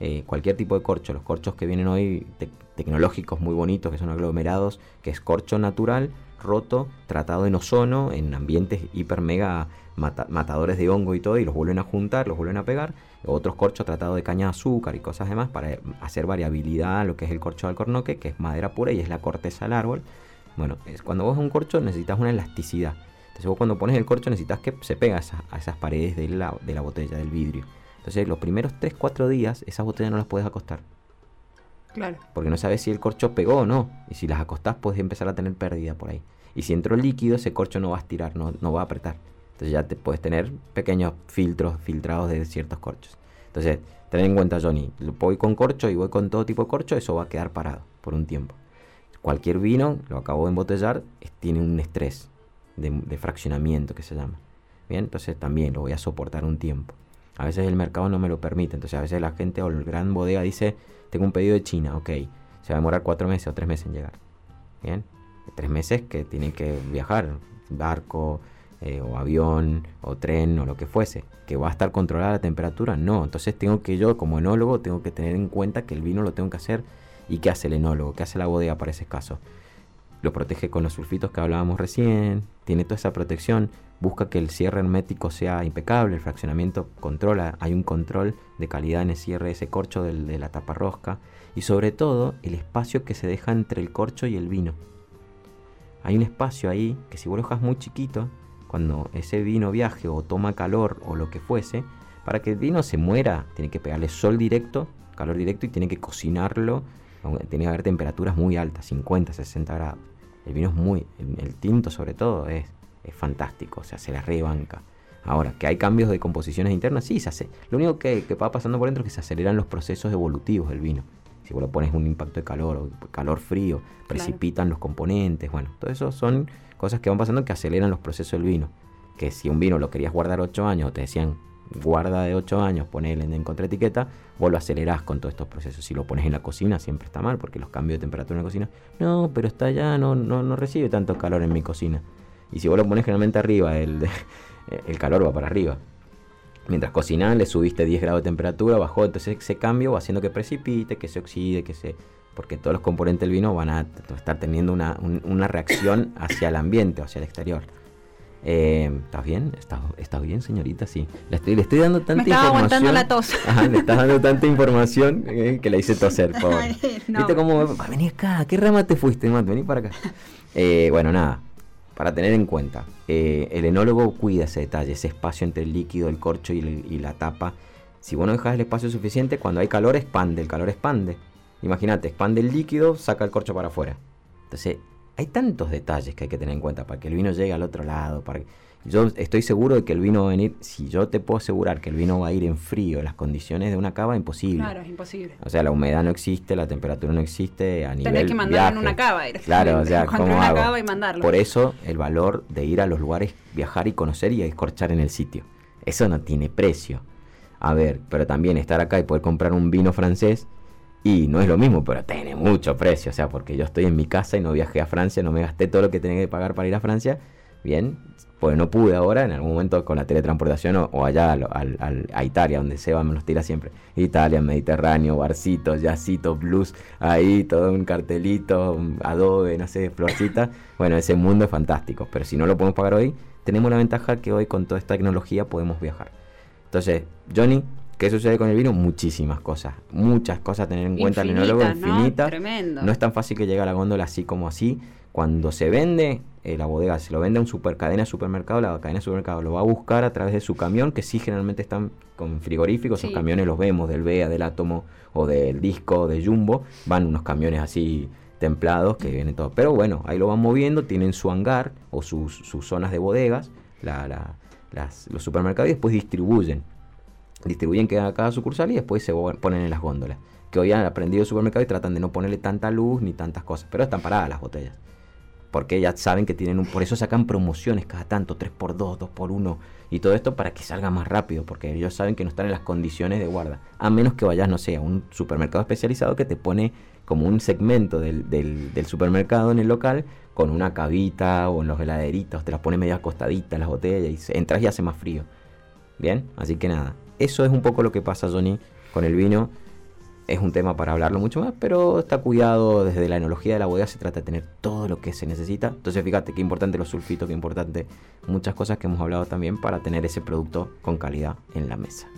eh, cualquier tipo de corcho, los corchos que vienen hoy tecnológicos muy bonitos, que son aglomerados, que es corcho natural, roto, tratado en ozono, en ambientes hiper mega matadores de hongo y todo, y los vuelven a juntar, los vuelven a pegar otros corchos tratados de caña de azúcar y cosas demás para hacer variabilidad lo que es el corcho de alcornoque, que es madera pura y es la corteza del árbol. Bueno, es, cuando vos un corcho necesitas una elasticidad. Entonces vos cuando pones el corcho necesitas que se pega a, esas paredes de la, de la botella, del vidrio. Entonces los primeros 3-4 días esas botellas no las puedes acostar. Claro. Porque no sabes si el corcho pegó o no. Y si las acostás puedes empezar a tener pérdida por ahí. Y si entró líquido, ese corcho no va a estirar, no, no va a apretar. Entonces ya te puedes tener pequeños filtros filtrados de ciertos corchos. Entonces, ten en cuenta, Johnny, voy con corcho y voy con todo tipo de corcho, eso va a quedar parado por un tiempo. Cualquier vino, lo acabo de embotellar, tiene un estrés de, fraccionamiento que se llama. Bien, entonces también lo voy a soportar un tiempo. A veces el mercado no me lo permite, entonces a veces la gente o el gran bodega dice, tengo un pedido de China, ok, se va a demorar cuatro meses o tres meses en llegar. Bien, tres meses que tienen que viajar, barco, eh, o avión, o tren, o lo que fuese, que va a estar controlada la temperatura, no. Entonces tengo que yo, como enólogo, tengo que tener en cuenta que el vino lo tengo que hacer. ¿Y qué hace el enólogo? ¿Qué hace la bodega para ese caso? Lo protege con los sulfitos que hablábamos recién, tiene toda esa protección, busca que el cierre hermético sea impecable, el fraccionamiento controla, hay un control de calidad en el cierre de ese corcho de la tapa rosca y sobre todo el espacio que se deja entre el corcho y el vino. Hay un espacio ahí que si vos lo dejas muy chiquito, cuando ese vino viaje o toma calor o lo que fuese, para que el vino se muera, tiene que pegarle sol directo, calor directo y tiene que cocinarlo. Tiene que haber temperaturas muy altas, 50, 60 grados. El vino es muy, el, tinto sobre todo, es, es, fantástico, o sea, se la rebanca. Ahora, que hay cambios de composiciones internas, sí, se hace. Lo único que, que va pasando por dentro es que se aceleran los procesos evolutivos del vino. Si vos lo pones un impacto de calor o calor frío, precipitan los componentes, bueno, todo eso son cosas que van pasando que aceleran los procesos del vino. Que si un vino lo querías guardar 8 años o te decían guarda de 8 años, ponele en contraetiqueta, vos lo acelerás con todos estos procesos. Si lo pones en la cocina siempre está mal porque los cambios de temperatura en la cocina, no, pero está allá, no, no, no recibe tanto calor en mi cocina. Y si vos lo pones generalmente arriba, el, el calor va para arriba. Mientras cocinás le subiste 10 grados de temperatura, bajó, entonces ese cambio va haciendo que precipite, que se oxide, que se porque todos los componentes del vino van a estar teniendo una, reacción hacia el ambiente, hacia el exterior. Eh, ¿Estás bien? ¿Estás, bien, señorita? Sí. Le estoy, le estoy dando tanta Me estaba aguantando la tos. le estás dando tanta información eh, que la hice toser, por ¿Viste cómo? Vení acá, ¿qué rama te fuiste, Matt? Vení para acá. Eh, bueno, nada. Para tener en cuenta, el enólogo cuida ese detalle, ese espacio entre el líquido, el corcho y, y la tapa. Si vos no dejas el espacio suficiente, cuando hay calor expande, el calor expande. Imagínate, expande el líquido, saca el corcho para afuera. Entonces, hay tantos detalles que hay que tener en cuenta para que el vino llegue al otro lado. Para Yo estoy seguro de que el vino va a venir, si yo te puedo asegurar que el vino va a ir en frío, las condiciones de una cava, imposible. Claro, es imposible. O sea, la humedad no existe, la temperatura no existe a nivel Tenés que mandarlo en una cava Claro, o sea, ¿cómo una hago? cava y mandarlo. Por eso el valor de ir a los lugares, viajar y conocer y escorchar en el sitio. Eso no tiene precio. A ver, pero también estar acá y poder comprar un vino francés y no es lo mismo, pero tiene mucho precio. O sea, porque yo estoy en mi casa y no viajé a Francia, no me gasté todo lo que tenía que pagar para ir a Francia. Bien, pues no pude ahora, en algún momento con la teletransportación o, o allá al- al- al- a Italia, donde Seba me los tira siempre. Italia, Mediterráneo, barcitos, jacitos, blues, ahí todo un cartelito, adobe, no sé, florcita. Bueno, ese mundo es fantástico, pero si no lo podemos pagar hoy, tenemos la ventaja que hoy con toda esta tecnología podemos viajar. Entonces, Johnny, ¿qué sucede con el vino? Muchísimas cosas, muchas cosas a tener en cuenta el enólogo, Infinitas, ¿no? Tremendo. No es tan fácil que llegue a la góndola así como así. Cuando se vende, eh, la bodega se lo vende a un super cadena de supermercado, la cadena de supermercado lo va a buscar a través de su camión, que sí generalmente están con frigoríficos, Sí. esos camiones los vemos del BEA, del Átomo o del Disco, de Jumbo, van unos camiones así templados que vienen todo. Pero bueno, ahí lo van moviendo, tienen su hangar o sus, sus zonas de bodegas, la- la- las- los supermercados y después distribuyen distribuyen que a cada sucursal y después se ponen en las góndolas. Que hoy han aprendido el supermercado y tratan de no ponerle tanta luz ni tantas cosas. Pero están paradas las botellas. Porque ya saben que tienen un... Por eso sacan promociones cada tanto, 3x2, 2x1 y todo esto para que salga más rápido. Porque ellos saben que no están en las condiciones de guarda. A menos que vayas, no sé, a un supermercado especializado que te pone como un segmento del, del- supermercado en el local con una cavita o en los heladeritos. Te las pone medio acostaditas las botellas y entras y hace más frío. Bien, así que nada, eso es un poco lo que pasa, Johnny, con el vino. Es un tema para hablarlo mucho más, pero está cuidado desde la enología de la bodega. Se trata de tener todo lo que se necesita. Entonces, fíjate qué importante los sulfitos, qué importante muchas cosas que hemos hablado también para tener ese producto con calidad en la mesa.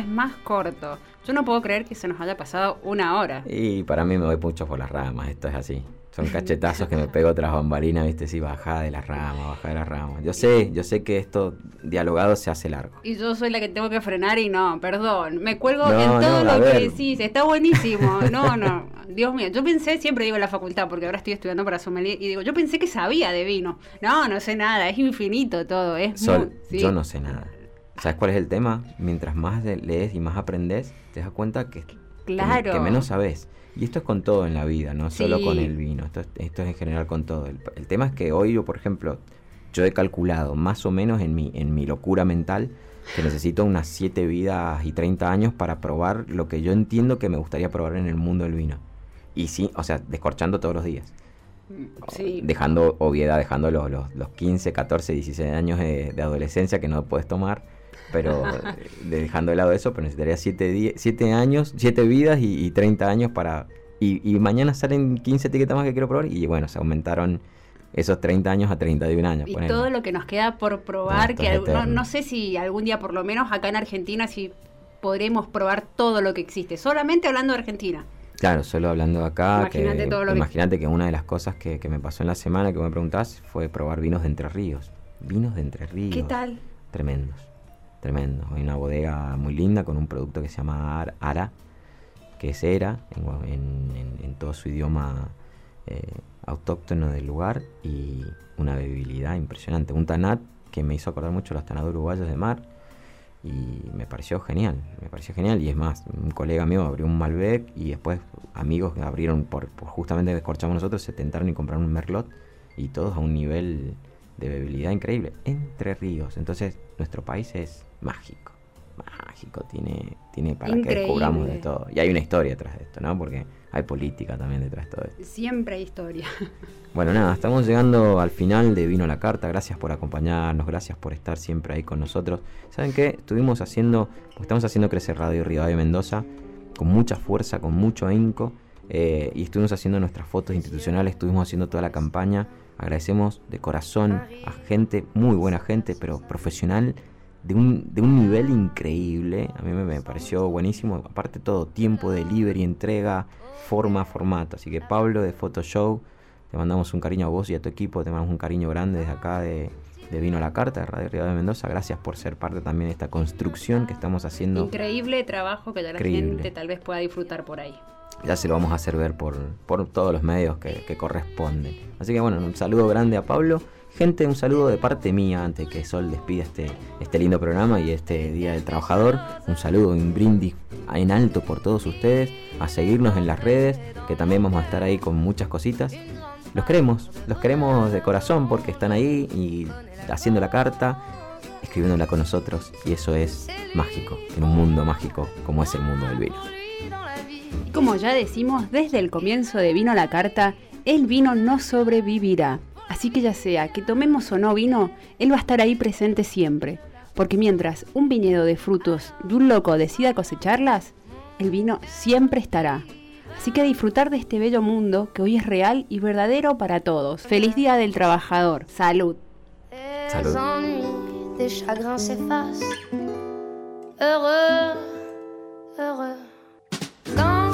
Vez más corto. Yo no puedo creer que se nos haya pasado una hora. Y para mí me voy mucho por las ramas, esto es así. Son cachetazos que me pego tras bambalinas, viste, si baja de las ramas, baja de las ramas. Yo sé, yo sé que esto dialogado se hace largo. Y yo soy la que tengo que frenar y no, perdón. Me cuelgo No, en todo no, lo que decís. Está buenísimo. No, no. Dios mío. Yo pensé, siempre digo en la facultad, porque ahora estoy estudiando para sommelier, y digo, yo pensé que sabía de vino. No, no sé nada. Es infinito todo. Es Sol, muy- sí. yo no sé nada. ¿Sabes cuál es el tema? Mientras más lees y más aprendes, te das cuenta que, Claro. menos sabes. Y esto es con todo en la vida, no solo Sí. con el vino. Esto, es- esto es en general con todo. El, el tema es que hoy yo, por ejemplo, yo he calculado más o menos en mi, en mi locura mental que necesito unas 7 vidas y 30 años para probar lo que yo entiendo que me gustaría probar en el mundo del vino. Y sí, o sea, descorchando todos los días Sí. dejando obviedad, dejando los, los, los 15, 14, 16 años de, de adolescencia que no puedes tomar, pero de- dejando de lado eso, pero necesitaría 7 siete años, 7 vidas y, y 30 años para... Y, y mañana salen 15 etiquetas más que quiero probar y bueno, se aumentaron esos 30 años a 31 años. Y todo lo que nos queda por probar, esto que no, no sé si algún día, por lo menos acá en Argentina, si podremos probar todo lo que existe. Solamente hablando de Argentina. Claro, solo hablando acá, que, Imagínate todo lo que- que una de las cosas que, que me pasó en la semana que me preguntás fue probar vinos de Entre Ríos. Vinos de Entre Ríos. ¿Qué tal? Tremendos, tremendos. Hay una bodega muy linda con un producto que se llama Ar- Ara, que es Era, en, todo su idioma eh, autóctono del lugar, y una bebibilidad impresionante. Un tanat que me hizo acordar mucho los tanados uruguayos de mar, y me pareció genial, me pareció genial y es más, un colega mío abrió un Malbec y después amigos que abrieron por, justamente que escorchamos nosotros se tentaron y compraron un Merlot y todos a un nivel de bebilidad increíble, entre ríos, entonces nuestro país es mágico, mágico, tiene, tiene para que descubramos de todo y hay una historia detrás de esto, ¿no? Porque hay política también detrás de todo esto. Siempre hay historia. Bueno, nada, estamos llegando al final de Vino la Carta. Gracias por acompañarnos, gracias por estar siempre ahí con nosotros. ¿Saben qué? Estuvimos haciendo, estamos haciendo crecer Radio de Mendoza con mucha fuerza, con mucho ahínco. Eh, y estuvimos haciendo nuestras fotos institucionales, estuvimos haciendo toda la campaña. Agradecemos de corazón a gente, muy buena gente, pero profesional, de un, de un nivel increíble. A mí me, me pareció buenísimo. Aparte todo, tiempo, delivery, entrega, forma, formato. Así que Pablo de Photoshop te mandamos un cariño a vos y a tu equipo, te mandamos un cariño grande desde acá de, Vino a la Carta, de Radio Río de Mendoza. Gracias por ser parte también de esta construcción que estamos haciendo. Increíble trabajo que la gente tal vez pueda disfrutar por ahí. Ya se lo vamos a hacer ver por, por todos los medios que, que corresponden. Así que bueno, un saludo grande a Pablo. Gente, un saludo de parte mía antes que Sol despida este, este lindo programa y este Día del Trabajador. Un saludo, un brindis en alto por todos ustedes. A seguirnos en las redes, que también vamos a estar ahí con muchas cositas los queremos, los queremos de corazón porque están ahí y haciendo la carta, escribiéndola con nosotros y eso es mágico, en un mundo mágico como es el mundo del vino. Como ya decimos desde el comienzo de Vino la Carta, el vino no sobrevivirá. Así que ya sea que tomemos o no vino, él va a estar ahí presente siempre. Porque mientras un viñedo de frutos de un loco decida cosecharlas, el vino siempre estará. Así que disfrutar de este bello mundo que hoy es real y verdadero para todos. Feliz Día del Trabajador. Salud. Salud. Des chagrins s'effacent. Heureux, heureux. Quand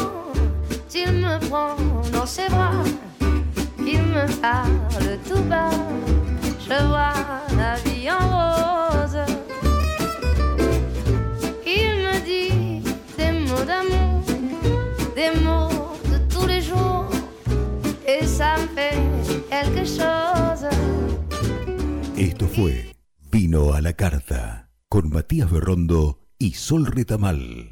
il me prend dans ses bras, il me parle tout bas. Je vois la vie en rose. Il me dit des mots d'amour, des mots Esto fue Vino a la Carta con Matías Berrondo y Sol Retamal.